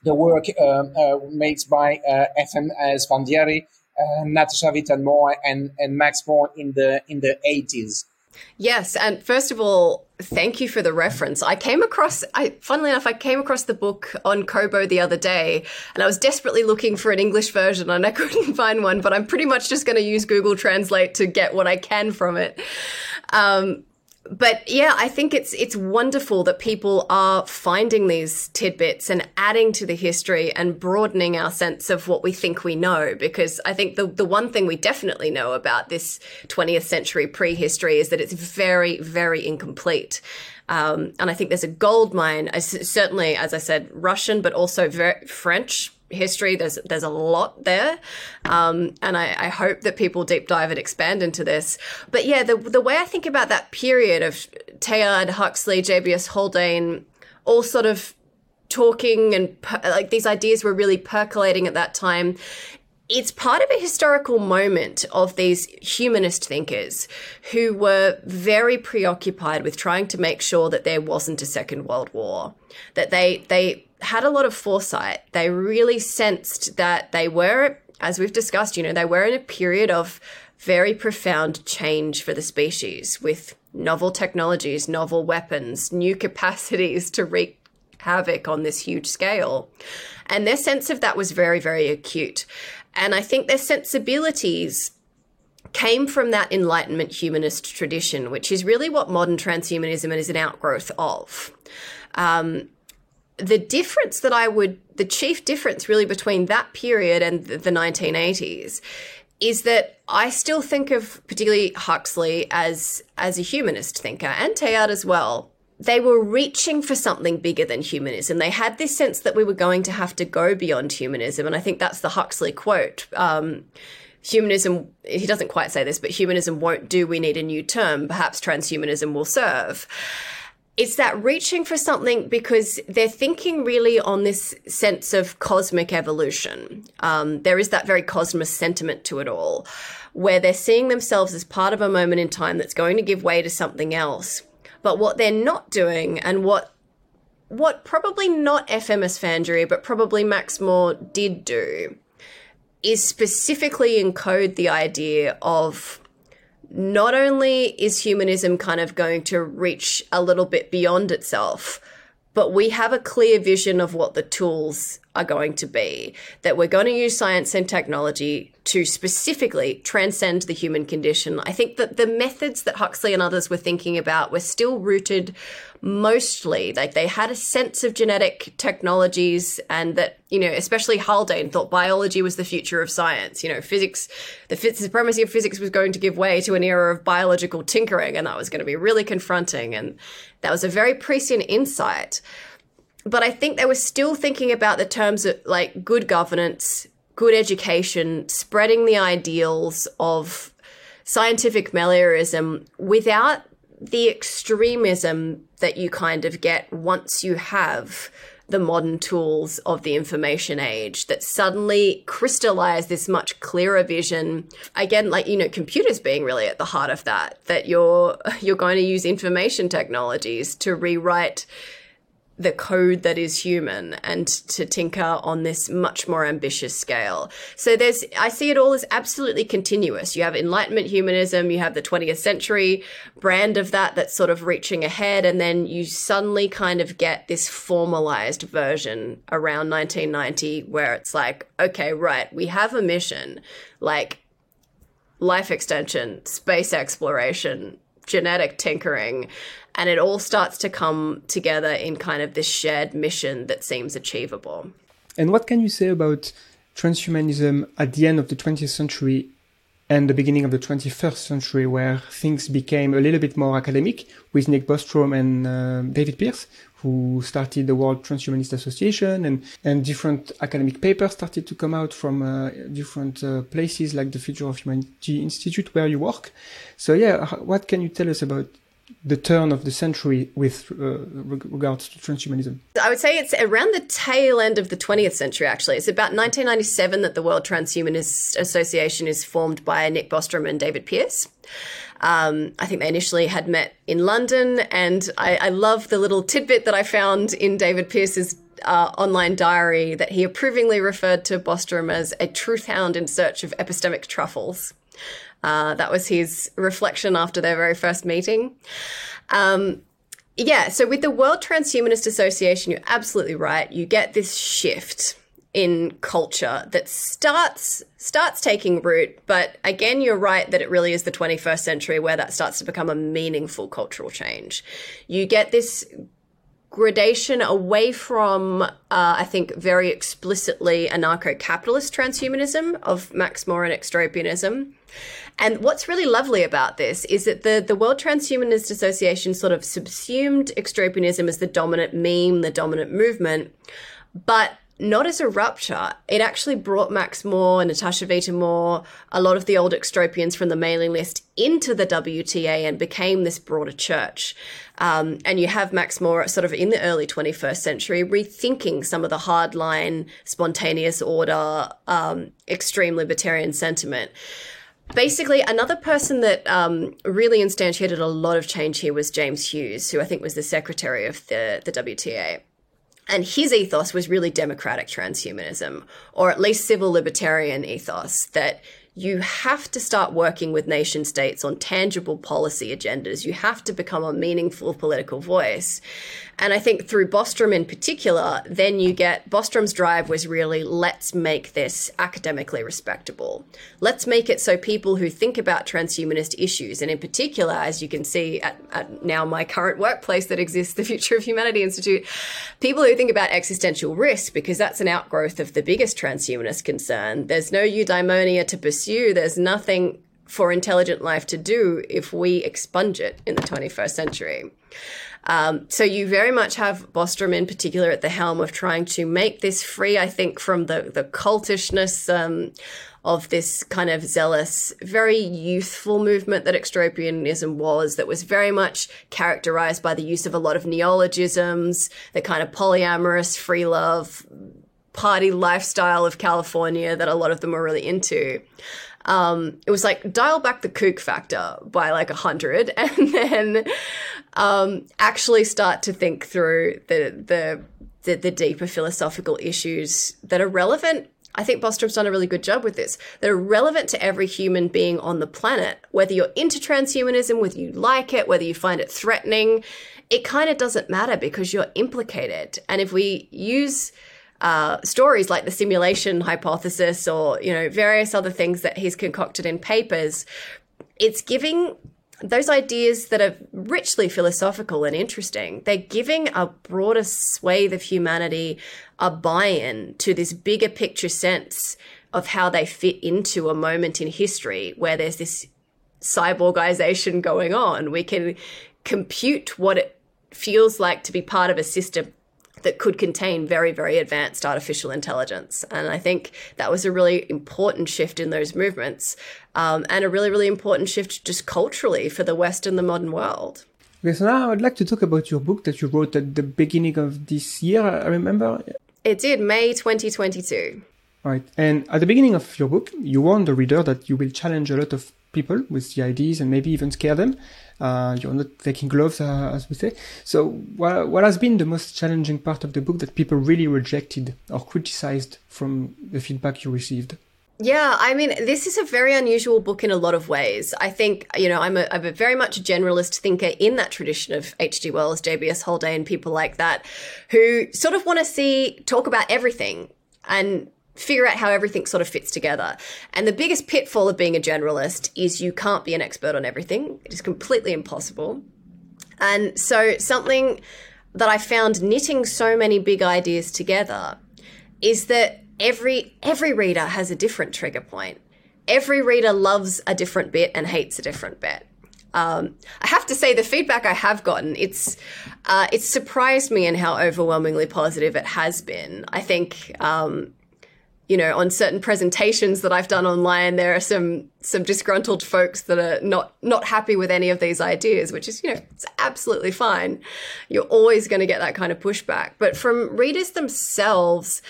the work uh, uh, made by uh, F.M. Esfandiary, uh, Natasha Vita-More, and and Max More in the in the 80s? Yes, and first of all, thank you for the reference. I came across, I, funnily enough, I came across the book on Kobo the other day, and I was desperately looking for an English version, and I couldn't find one. But I'm pretty much just going to use Google Translate to get what I can from it. Um, but yeah, I think it's it's wonderful that people are finding these tidbits and adding to the history and broadening our sense of what we think we know. Because I think the the one thing we definitely know about this 20th century prehistory is that it's very very incomplete. Um, and I think there's a gold mine. certainly, as I said, Russian, but also very French history. There's there's a lot there, um, and I, I, hope that people deep dive and expand into this. But yeah, the the way I think about that period of Teilhard, Huxley, J.B.S. Haldane, all sort of talking and per- like these ideas were really percolating at that time. it's part of a historical moment of these humanist thinkers who were very preoccupied with trying to make sure that there wasn't a second world war that they they had a lot of foresight. They really sensed that they were as we've discussed you know they were in a period of very profound change for the species with novel technologies novel weapons new capacities to wreak havoc on this huge scale. And their sense of that was very very acute. And I think their sensibilities came from that Enlightenment humanist tradition, which is really what modern transhumanism is an outgrowth of. Um, the difference that I would, the chief difference really between that period and the, the 1980s is that I still think of particularly Huxley as as a humanist thinker and Teilhard as well they were reaching for something bigger than humanism. They had this sense that we were going to have to go beyond humanism. And I think that's the Huxley quote. Um, humanism, he doesn't quite say this, but humanism won't do. We need a new term. Perhaps transhumanism will serve. It's that reaching for something because they're thinking really on this sense of cosmic evolution. Um, there is that very cosmist sentiment to it all, where they're seeing themselves as part of a moment in time that's going to give way to something else but what they're not doing and what what probably not FM Esfandiary, but probably Max More did do is specifically encode the idea of not only is humanism kind of going to reach a little bit beyond itself, but we have a clear vision of what the tools are going to be. That we're going to use science and technology to specifically transcend the human condition. I think that the methods that Huxley and others were thinking about were still rooted mostly like they had a sense of genetic technologies and that you know especially haldane thought biology was the future of science you know physics the supremacy of physics was going to give way to an era of biological tinkering and that was going to be really confronting and that was a very prescient insight but i think they were still thinking about the terms of like good governance good education spreading the ideals of scientific meliorism without the extremism that you kind of get once you have the modern tools of the information age that suddenly crystallize this much clearer vision. Again like you know computers being really at the heart of that that you're you're going to use information technologies to rewrite the code that is human and to tinker on this much more ambitious scale. So there's, I see it all as absolutely continuous. You have Enlightenment humanism, you have the 20th century brand of that that's sort of reaching ahead, and then you suddenly kind of get this formalized version around 1990 where it's like, okay, right, we have a mission like life extension, space exploration, genetic tinkering and it all starts to come together in kind of this shared mission that seems achievable. And what can you say about transhumanism at the end of the 20th century and the beginning of the 21st century, where things became a little bit more academic with Nick Bostrom and uh, David Pearce, who started the World Transhumanist Association, and, and different academic papers started to come out from uh, different uh, places like the Future of Humanity Institute, where you work. So, yeah, what can you tell us about the turn of the century with uh, regards to transhumanism? I would say it's around the tail end of the 20th century, actually. It's about 1997 that the World Transhumanist Association is formed by Nick Bostrom and David Pearce. Um, I think they initially had met in London, and I, I, love the little tidbit that I found in David Pearce's uh, online diary that he approvingly referred to Bostrom as a truth hound in search of epistemic truffles. Uh, that was his reflection after their very first meeting. Um, yeah, so with the World Transhumanist Association, you're absolutely right. You get this shift in culture that starts starts taking root but again you're right that it really is the 21st century where that starts to become a meaningful cultural change you get this gradation away from, uh, I think, very explicitly anarcho capitalist transhumanism of Max More and extropianism. And what's really lovely about this is that the, the World Transhumanist Association sort of subsumed extropianism as the dominant meme, the dominant movement, but not as a rupture. It actually brought Max More, Natasha Vita-More, a lot of the old extropians from the mailing list into the WTA and became this broader church. Um, and you have Max More sort of in the early 21st century rethinking some of the hardline, spontaneous order, um, extreme libertarian sentiment. Basically, another person that um, really instantiated a lot of change here was James Hughes, who I think was the secretary of the, the WTA. And his ethos was really democratic transhumanism, or at least civil libertarian ethos that you have to start working with nation states on tangible policy agendas. You have to become a meaningful political voice. And I think through Bostrom in particular, then you get Bostrom's drive was really let's make this academically respectable. Let's make it so people who think about transhumanist issues, and in particular, as you can see at, at now my current workplace that exists, the Future of Humanity Institute, people who think about existential risk, because that's an outgrowth of the biggest transhumanist concern. There's no eudaimonia to pursue, there's nothing for intelligent life to do if we expunge it in the 21st century. Um, so you very much have Bostrom in particular at the helm of trying to make this free, I think, from the, the cultishness um, of this kind of zealous, very youthful movement that extropianism was, that was very much characterized by the use of a lot of neologisms, the kind of polyamorous, free love, party lifestyle of California that a lot of them were really into um, it was like dial back the kook factor by like a hundred, and then um, actually start to think through the, the the the deeper philosophical issues that are relevant I think Bostrom's done a really good job with this. That are relevant to every human being on the planet, whether you're into transhumanism, whether you like it, whether you find it threatening. It kind of doesn't matter because you're implicated. And if we use uh, stories like the simulation hypothesis or you know various other things that he's concocted in papers it's giving those ideas that are richly philosophical and interesting they're giving a broader swathe of humanity a buy-in to this bigger picture sense of how they fit into a moment in history where there's this cyborgization going on. We can compute what it feels like to be part of a system that could contain very, very advanced artificial intelligence. And I think that was a really important shift in those movements um, and a really, really important shift just culturally for the West and the modern world. Okay, so now I'd like to talk about your book that you wrote at the beginning of this year, I remember. It did, May 2022. Right. And at the beginning of your book, you warn the reader that you will challenge a lot of people with the ideas and maybe even scare them. Uh, you're not taking gloves, uh, as we say. So, what, what has been the most challenging part of the book that people really rejected or criticized from the feedback you received? Yeah, I mean, this is a very unusual book in a lot of ways. I think, you know, I'm a, I'm a very much a generalist thinker in that tradition of H.G. Wells, J.B.S. Haldane, and people like that, who sort of want to see, talk about everything and figure out how everything sort of fits together. And the biggest pitfall of being a generalist is you can't be an expert on everything. It is completely impossible. And so something that I found knitting so many big ideas together is that every every reader has a different trigger point. Every reader loves a different bit and hates a different bit. Um, I have to say, the feedback I have gotten, it's uh, it's surprised me in how overwhelmingly positive it has been. I think um, you know, on certain presentations that I've done online, there are some some disgruntled folks that are not not happy with any of these ideas, which is, you know, it's absolutely fine. You're always going to get that kind of pushback. But from readers themselves,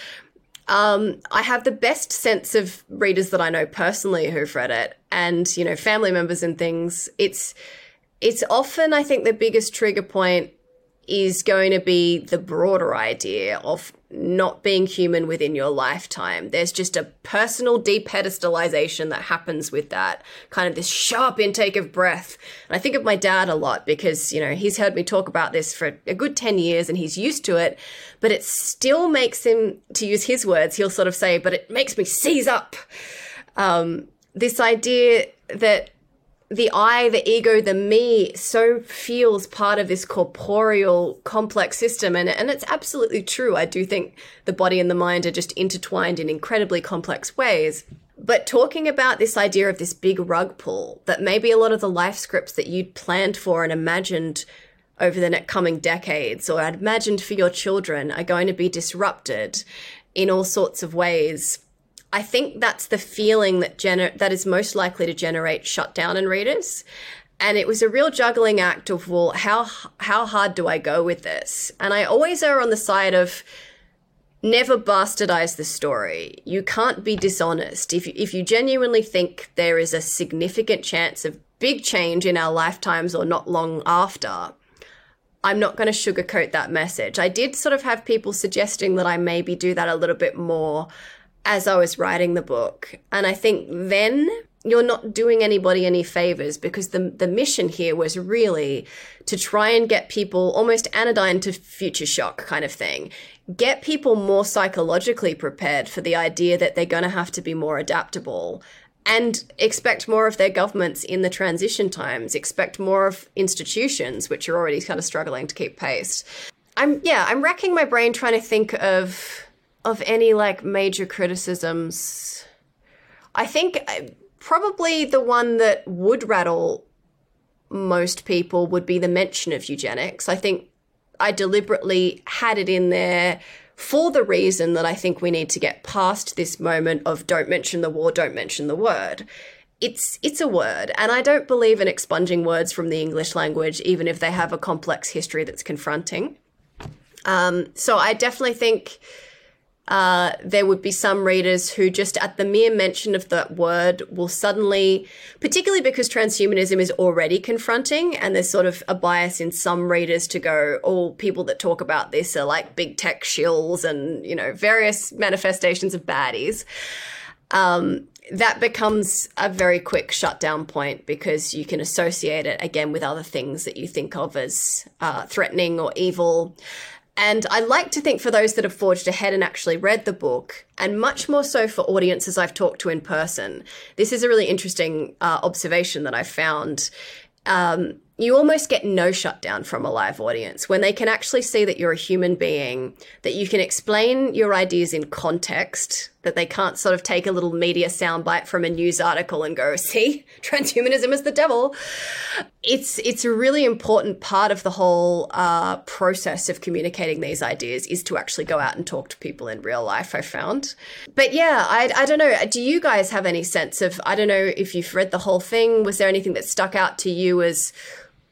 um, I have the best sense of readers that I know personally who've read it, and you know, family members and things. It's it's often, I think, the biggest trigger point is going to be the broader idea of not being human within your lifetime. There's just a personal depedestalization that happens with that kind of this sharp intake of breath. And I think of my dad a lot because, you know, he's heard me talk about this for a good 10 years and he's used to it, but it still makes him, to use his words, he'll sort of say, but it makes me seize up. Um, this idea that the I, the ego, the me so feels part of this corporeal complex system. And, and it's absolutely true. I do think the body and the mind are just intertwined in incredibly complex ways. But talking about this idea of this big rug pull, that maybe a lot of the life scripts that you'd planned for and imagined over the next coming decades or had imagined for your children are going to be disrupted in all sorts of ways. I think that's the feeling that gener- that is most likely to generate shutdown in readers. And it was a real juggling act of well, how how hard do I go with this? And I always err on the side of never bastardize the story. You can't be dishonest. If if you genuinely think there is a significant chance of big change in our lifetimes or not long after, I'm not going to sugarcoat that message. I did sort of have people suggesting that I maybe do that a little bit more as I was writing the book. And I think then you're not doing anybody any favors because the the mission here was really to try and get people almost anodyne to future shock kind of thing. Get people more psychologically prepared for the idea that they're going to have to be more adaptable and expect more of their governments in the transition times, expect more of institutions which are already kind of struggling to keep pace. I'm yeah, I'm racking my brain trying to think of of any like major criticisms. I think uh, probably the one that would rattle most people would be the mention of eugenics. I think I deliberately had it in there for the reason that I think we need to get past this moment of don't mention the war, don't mention the word. It's it's a word, and I don't believe in expunging words from the English language, even if they have a complex history that's confronting. Um, so I definitely think uh, there would be some readers who just at the mere mention of that word will suddenly, particularly because transhumanism is already confronting and there's sort of a bias in some readers to go, all oh, people that talk about this are like big tech shills and, you know, various manifestations of baddies. Um, that becomes a very quick shutdown point because you can associate it again with other things that you think of as uh, threatening or evil. And I like to think for those that have forged ahead and actually read the book, and much more so for audiences I've talked to in person, this is a really interesting uh, observation that I found. Um, you almost get no shutdown from a live audience when they can actually see that you're a human being, that you can explain your ideas in context, that they can't sort of take a little media soundbite from a news article and go, see, transhumanism is the devil. It's it's a really important part of the whole uh, process of communicating these ideas is to actually go out and talk to people in real life. I found, but yeah, I I don't know. Do you guys have any sense of? I don't know if you've read the whole thing. Was there anything that stuck out to you as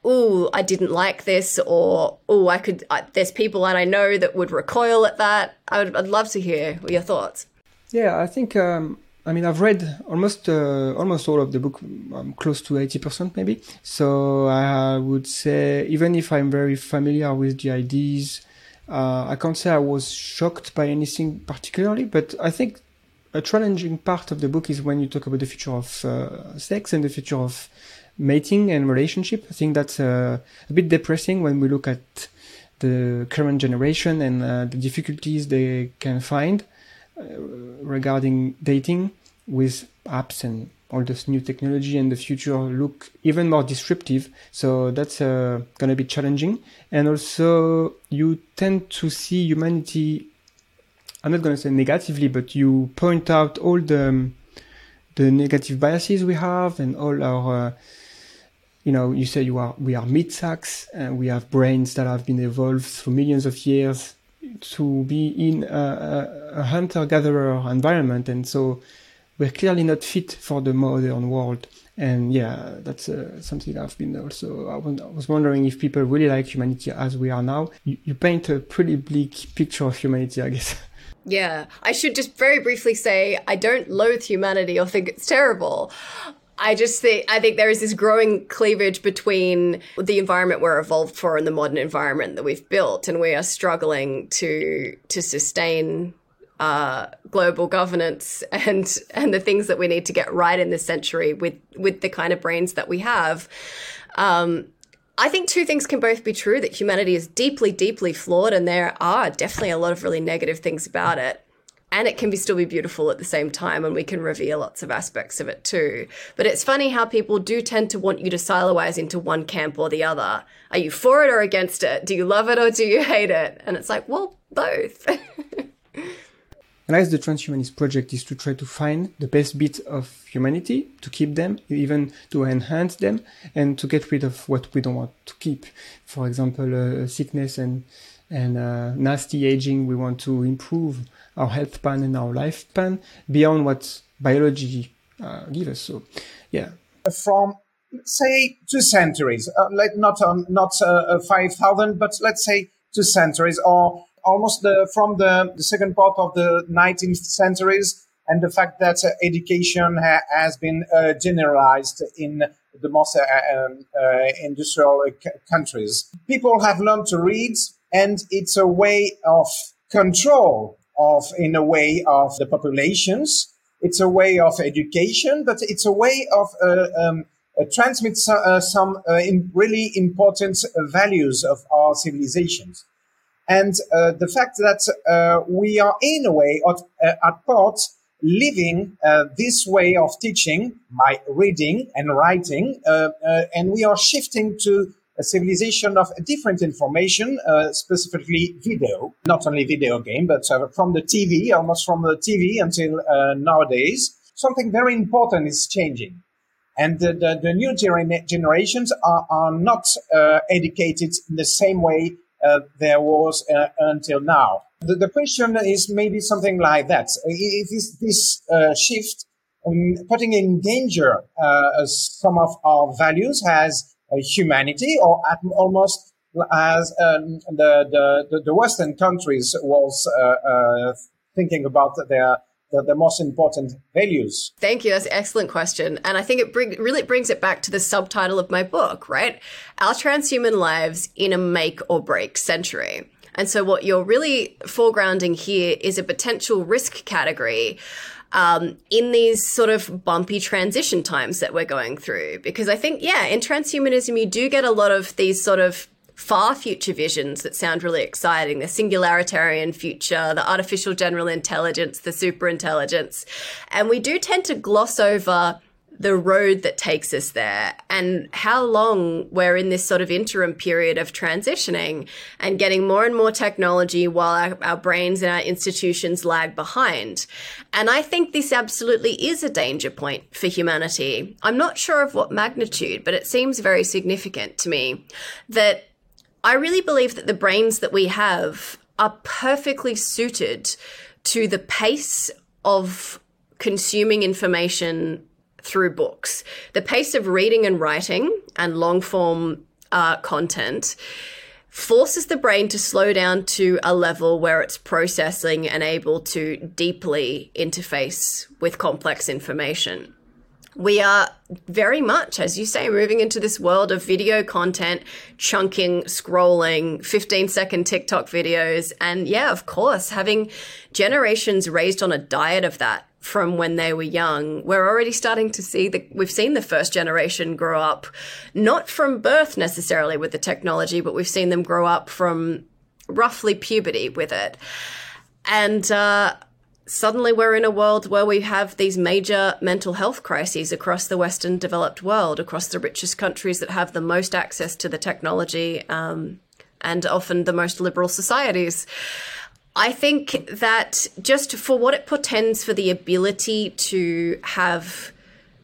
oh, I didn't like this, or oh, I could. I, there's people that I know that would recoil at that. I would, I'd love to hear your thoughts. Yeah, I think. Um, I mean, I've read almost uh, almost all of the book, um, close to eighty percent maybe. So I would say, even if I'm very familiar with the ideas, uh, I can't say I was shocked by anything particularly. But I think a challenging part of the book is when you talk about the future of uh, sex and the future of mating and relationship. I think that's uh, a bit depressing when we look at the current generation and uh, the difficulties they can find regarding dating with apps and all this new technology and the future look even more disruptive. So that's uh, going to be challenging. And also you tend to see humanity, I'm not going to say negatively, but you point out all the, um, the negative biases we have and all our uh, you know, you say you are, we are meat sacks and we have brains that have been evolved through millions of years to be in a, a, a hunter-gatherer environment. And so we're clearly not fit for the modern world. And yeah, that's uh, something I've been also, I was wondering if people really like humanity as we are now. You, you paint a pretty bleak picture of humanity, I guess. Yeah, I should just very briefly say I don't loathe humanity or think it's terrible. I just think I think there is this growing cleavage between the environment we're evolved for and the modern environment that we've built, and we are struggling to to sustain uh, global governance and and the things that we need to get right in this century with with the kind of brains that we have. Um, I think two things can both be true: that humanity is deeply, deeply flawed, and there are definitely a lot of really negative things about it. And it can be still be beautiful at the same time and we can reveal lots of aspects of it too. But it's funny how people do tend to want you to siloize into one camp or the other. Are you for it or against it? Do you love it or do you hate it? And it's like well both And as the transhumanist project is to try to find the best bits of humanity, to keep them, even to enhance them, and to get rid of what we don't want to keep. For example, uh, sickness and and uh, nasty aging. We want to improve our health span and our life lifespan beyond what biology uh, gives us. So, yeah. From say two centuries, uh, not um, not uh, uh, five thousand, but let's say two centuries, or almost the, from the, the second part of the 19th centuries, and the fact that uh, education ha- has been uh, generalized in the most um, industrial c- countries. People have learned to read, and it's a way of control of, in a way, of the populations. It's a way of education, but it's a way of uh, um, uh, transmit so, uh, some uh, in really important values of our civilizations. And the fact that we are, in a way, at, at part, living uh, this way of teaching by reading and writing, uh, uh, and we are shifting to a civilization of different information, specifically video, not only video game, but from the TV, almost from the TV until nowadays. Something very important is changing. And the, the, the new generations are, are not uh, educated in the same way uh, there was uh, until now. The, the, question is maybe something like that. Is this uh, shift um, putting in danger uh, some of our values as humanity or almost as um, the, the, the, Western countries was uh, thinking about their the, the most important values? Thank you. That's an excellent question. And I think it bring, really brings it back to the subtitle of my book, right? Our transhuman lives in a make or break century. And so, what you're really foregrounding here is a potential risk category um, in these sort of bumpy transition times that we're going through. Because I think, yeah, in transhumanism, you do get a lot of these sort of far future visions that sound really exciting the singularitarian future, the artificial general intelligence, the superintelligence. And we do tend to gloss over the road that takes us there and how long we're in this sort of interim period of transitioning and getting more and more technology while our, our, brains and our institutions lag behind. And I think this absolutely is a danger point for humanity. I'm not sure of what magnitude, but it seems very significant to me that I really believe that the brains that we have are perfectly suited to the pace of consuming information through books. The pace of reading and writing and long form uh, content forces the brain to slow down to a level where it's processing and able to deeply interface with complex information we are very much, as you say, moving into this world of video content, chunking, scrolling, 15 second TikTok videos. And yeah, of course, having generations raised on a diet of that from when they were young. We're already starting to see that we've seen the first generation grow up, not from birth necessarily with the technology, but we've seen them grow up from roughly puberty with it. And, uh, suddenly we're in a world where we have these major mental health crises across the Western developed world, across the richest countries that have the most access to the technology, um, and often the most liberal societies. I think that just for what it portends for the ability to have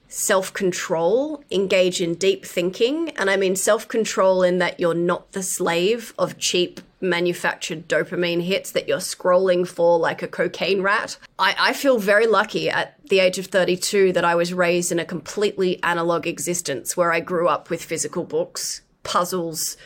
self control, engage in deep thinking. And I mean self control in that you're not the slave of cheap manufactured dopamine hits that you're scrolling for like a cocaine rat. I, I feel very lucky at the age of 32 that I was raised in a completely analog existence where I grew up with physical books, puzzles,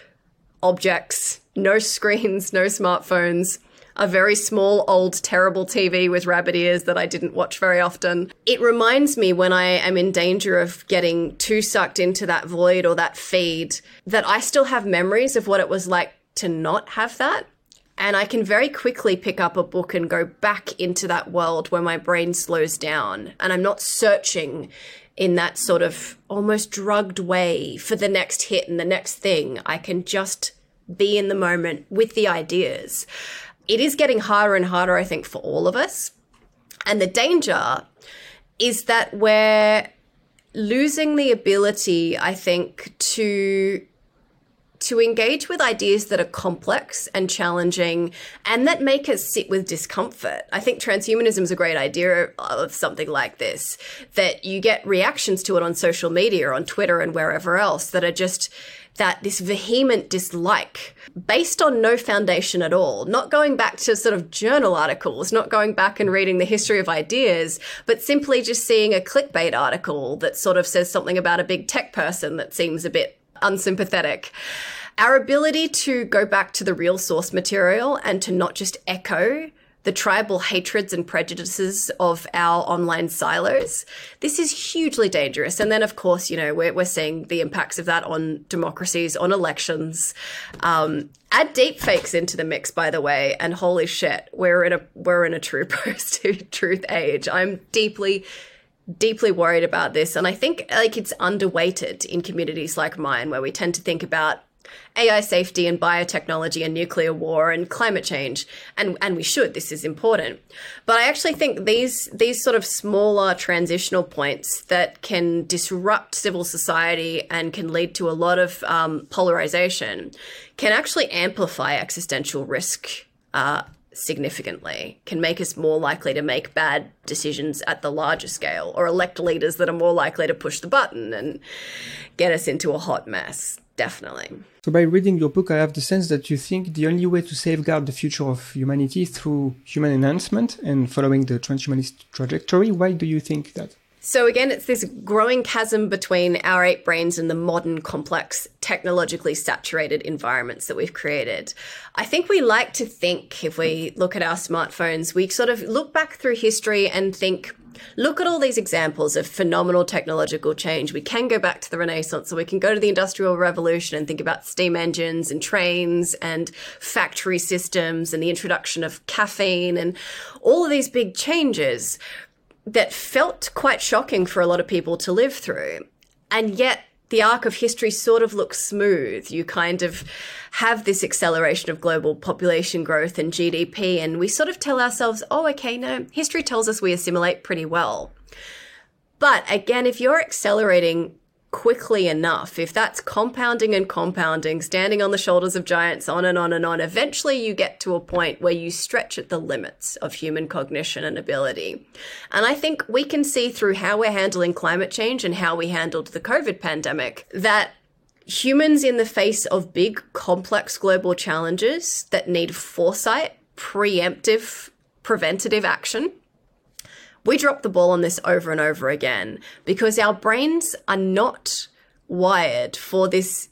objects, no screens, no smartphones a very small, old, terrible TV with rabbit ears that I didn't watch very often. It reminds me when I am in danger of getting too sucked into that void or that feed that I still have memories of what it was like to not have that. And I can very quickly pick up a book and go back into that world where my brain slows down and I'm not searching in that sort of almost drugged way for the next hit and the next thing. I can just be in the moment with the ideas it is getting harder and harder, I think, for all of us. And the danger is that we're losing the ability, I think, to to engage with ideas that are complex and challenging and that make us sit with discomfort. I think transhumanism is a great idea of something like this, that you get reactions to it on social media, on Twitter, and wherever else that are just that this vehement dislike based on no foundation at all, not going back to sort of journal articles, not going back and reading the history of ideas, but simply just seeing a clickbait article that sort of says something about a big tech person that seems a bit unsympathetic. Our ability to go back to the real source material and to not just echo the tribal hatreds and prejudices of our online silos. This is hugely dangerous. And then, of course, you know, we're, we're seeing the impacts of that on democracies, on elections. Um, add deep fakes into the mix, by the way, and holy shit, we're in a we're in a true post truth age. I'm deeply deeply worried about this and i think like it's underweighted in communities like mine where we tend to think about AI safety and biotechnology and nuclear war and climate change. And, and we should, this is important. But I actually think these, these sort of smaller transitional points that can disrupt civil society and can lead to a lot of um, polarization can actually amplify existential risk uh, significantly, can make us more likely to make bad decisions at the larger scale or elect leaders that are more likely to push the button and get us into a hot mess. Definitely. So, by reading your book, I have the sense that you think the only way to safeguard the future of humanity is through human enhancement and following the transhumanist trajectory. Why do you think that? So, again, it's this growing chasm between our ape brains and the modern, complex, technologically saturated environments that we've created. I think we like to think, if we look at our smartphones, we sort of look back through history and think, look at all these examples of phenomenal technological change. We can go back to the Renaissance, so we can go to the Industrial Revolution and think about steam engines and trains and factory systems and the introduction of caffeine and all of these big changes that felt quite shocking for a lot of people to live through. And yet, the arc of history sort of looks smooth. You kind of have this acceleration of global population growth and GDP, and we sort of tell ourselves, oh, okay, no, history tells us we assimilate pretty well. But again, if you're accelerating quickly enough, if that's compounding and compounding, standing on the shoulders of giants, on and on and on, eventually you get to a point where you stretch at the limits of human cognition and ability. And I think we can see through how we're handling climate change and how we handled the COVID pandemic that humans in the face of big, complex global challenges that need foresight, preemptive, preventative action we drop the ball on this over and over again because our brains are not wired for this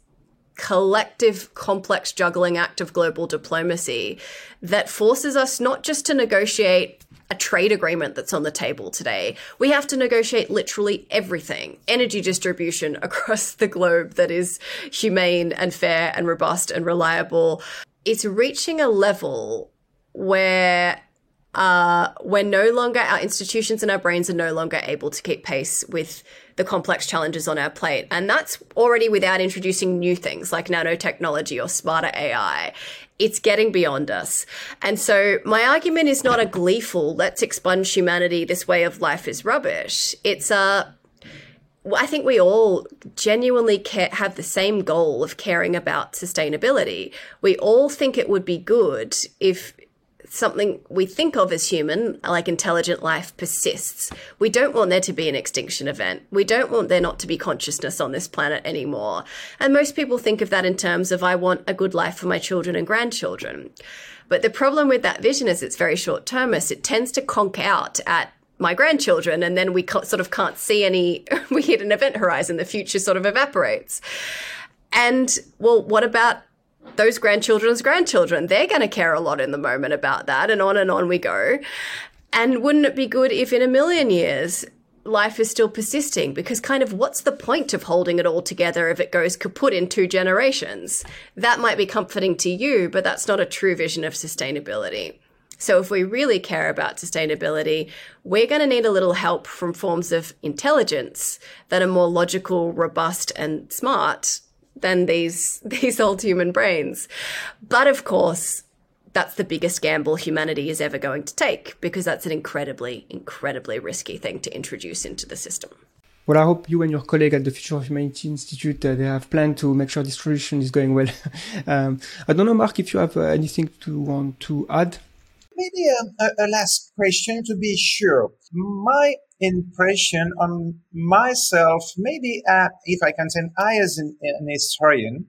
collective complex juggling act of global diplomacy that forces us not just to negotiate a trade agreement that's on the table today. We have to negotiate literally everything energy distribution across the globe that is humane and fair and robust and reliable. It's reaching a level where uh, we're no longer, our institutions and our brains are no longer able to keep pace with the complex challenges on our plate. And that's already without introducing new things like nanotechnology or smarter AI. It's getting beyond us. And so my argument is not a gleeful, let's expunge humanity, this way of life is rubbish. It's a, I think we all genuinely care, have the same goal of caring about sustainability. We all think it would be good if something we think of as human, like intelligent life, persists. We don't want there to be an extinction event. We don't want there not to be consciousness on this planet anymore. And most people think of that in terms of, I want a good life for my children and grandchildren. But the problem with that vision is it's very short termist. It tends to conk out at my grandchildren, and then we sort of can't see any, we hit an event horizon, the future sort of evaporates. And well, what about those grandchildren's grandchildren. They're going to care a lot in the moment about that, and on and on we go. And wouldn't it be good if in a million years life is still persisting? Because, kind of, what's the point of holding it all together if it goes kaput in two generations? That might be comforting to you, but that's not a true vision of sustainability. So, if we really care about sustainability, we're going to need a little help from forms of intelligence that are more logical, robust, and smart than these these old human brains. But of course, that's the biggest gamble humanity is ever going to take because that's an incredibly incredibly risky thing to introduce into the system. Well, I hope you and your colleague at the Future of Humanity Institute uh, they have planned to make sure this transition is going well. um, I don't know, Mark, if you have uh, anything to want to add. Maybe a, a, last question to be sure. My impression on myself, maybe uh, if I can say I as an, an historian,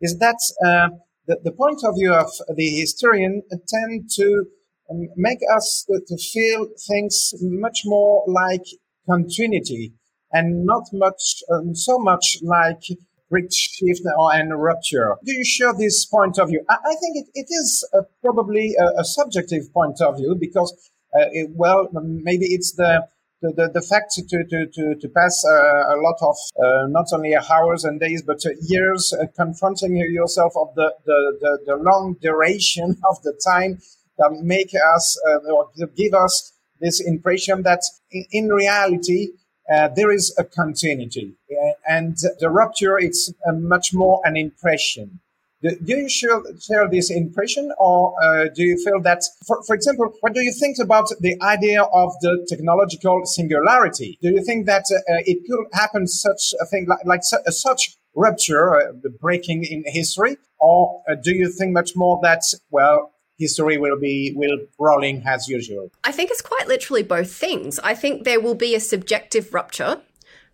is that uh, the, the point of view of the historian tend to um, make us to, to feel things much more like continuity and not much, um, so much like great shift or and rupture. Do you share this point of view? I, I think it, it is a, probably a, a, subjective point of view because, uh, it, well, maybe it's the the, the, the fact to, to, to, to pass uh, a lot of uh, not only hours and days but uh, years uh, confronting yourself of the, the, the, the, long duration of the time that make us uh, or give us this impression that in, in reality uh, there is a continuity. And the rupture it's much more an impression do, you share, this impression, or uh, do you feel that, for, for example, what do you think about the idea of the technological singularity? Do you think that uh, it could happen such a thing like, like su- such rupture, uh, breaking in history, or uh, do you think much more that well? History will be will rolling as usual. I think it's quite literally both things. I think there will be a subjective rupture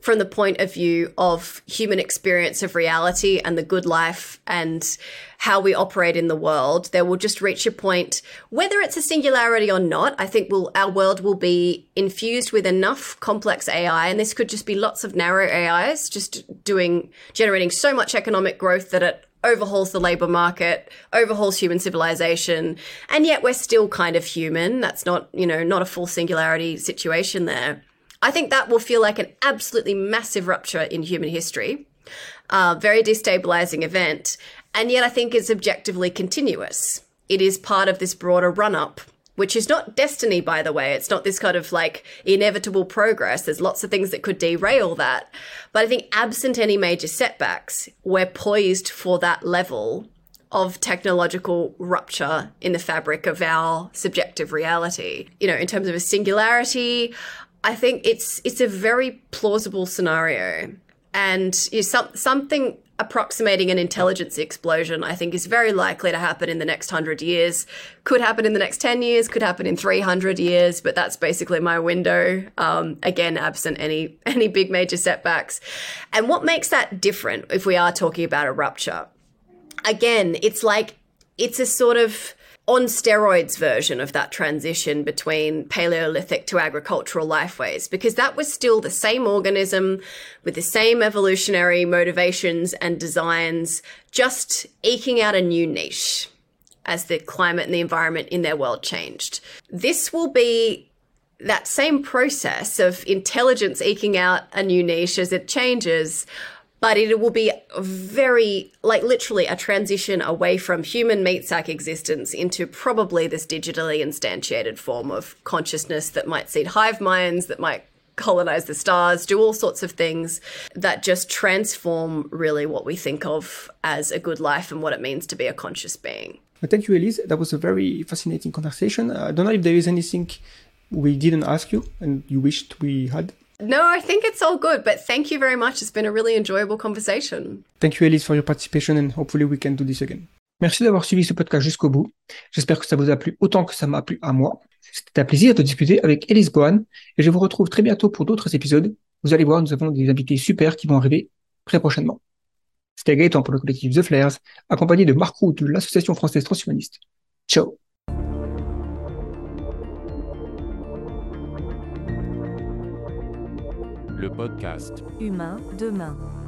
from the point of view of human experience of reality and the good life and how we operate in the world, there will just reach a point, whether it's a singularity or not, I think will our world will be infused with enough complex AI, and this could just be lots of narrow AIs, just doing generating so much economic growth that it overhauls the labor market, overhauls human civilization, and yet we're still kind of human. That's not, you know, not a full singularity situation there. I think that will feel like an absolutely massive rupture in human history, uh, very destabilizing event, and yet I think it's objectively continuous. It is part of this broader run up, which is not destiny, by the way. It's not this kind of like inevitable progress. There's lots of things that could derail that. But I think, absent any major setbacks, we're poised for that level of technological rupture in the fabric of our subjective reality. You know, in terms of a singularity, I think it's it's a very plausible scenario, and you know, some, something approximating an intelligence explosion, I think, is very likely to happen in the next hundred years. Could happen in the next ten years. Could happen in three hundred years. But that's basically my window. Um, again, absent any any big major setbacks. And what makes that different, if we are talking about a rupture? Again, it's like it's a sort of on steroids version of that transition between Paleolithic to agricultural lifeways, because that was still the same organism with the same evolutionary motivations and designs, just eking out a new niche as the climate and the environment in their world changed. This will be that same process of intelligence eking out a new niche as it changes but it will be very, like literally a transition away from human meat sack existence into probably this digitally instantiated form of consciousness that might seed hive minds, that might colonize the stars, do all sorts of things that just transform really what we think of as a good life and what it means to be a conscious being. Thank you, Elise. That was a very fascinating conversation. I don't know if there is anything we didn't ask you and you wished we had. No, I think it's all good, but thank you very much. It's been a really enjoyable conversation. Thank you, Elise, for your participation and hopefully we can do this again. Merci d'avoir suivi ce podcast jusqu'au bout. J'espère que ça vous a plu autant que ça m'a plu à moi. C'était un plaisir de discuter avec Elise Gohan et je vous retrouve très bientôt pour d'autres épisodes. Vous allez voir, nous avons des invités super qui vont arriver très prochainement. C'était Gaëtan pour le collectif The Flares, accompagné de Marc Roux de l'Association française transhumaniste. Ciao le podcast Humain demain.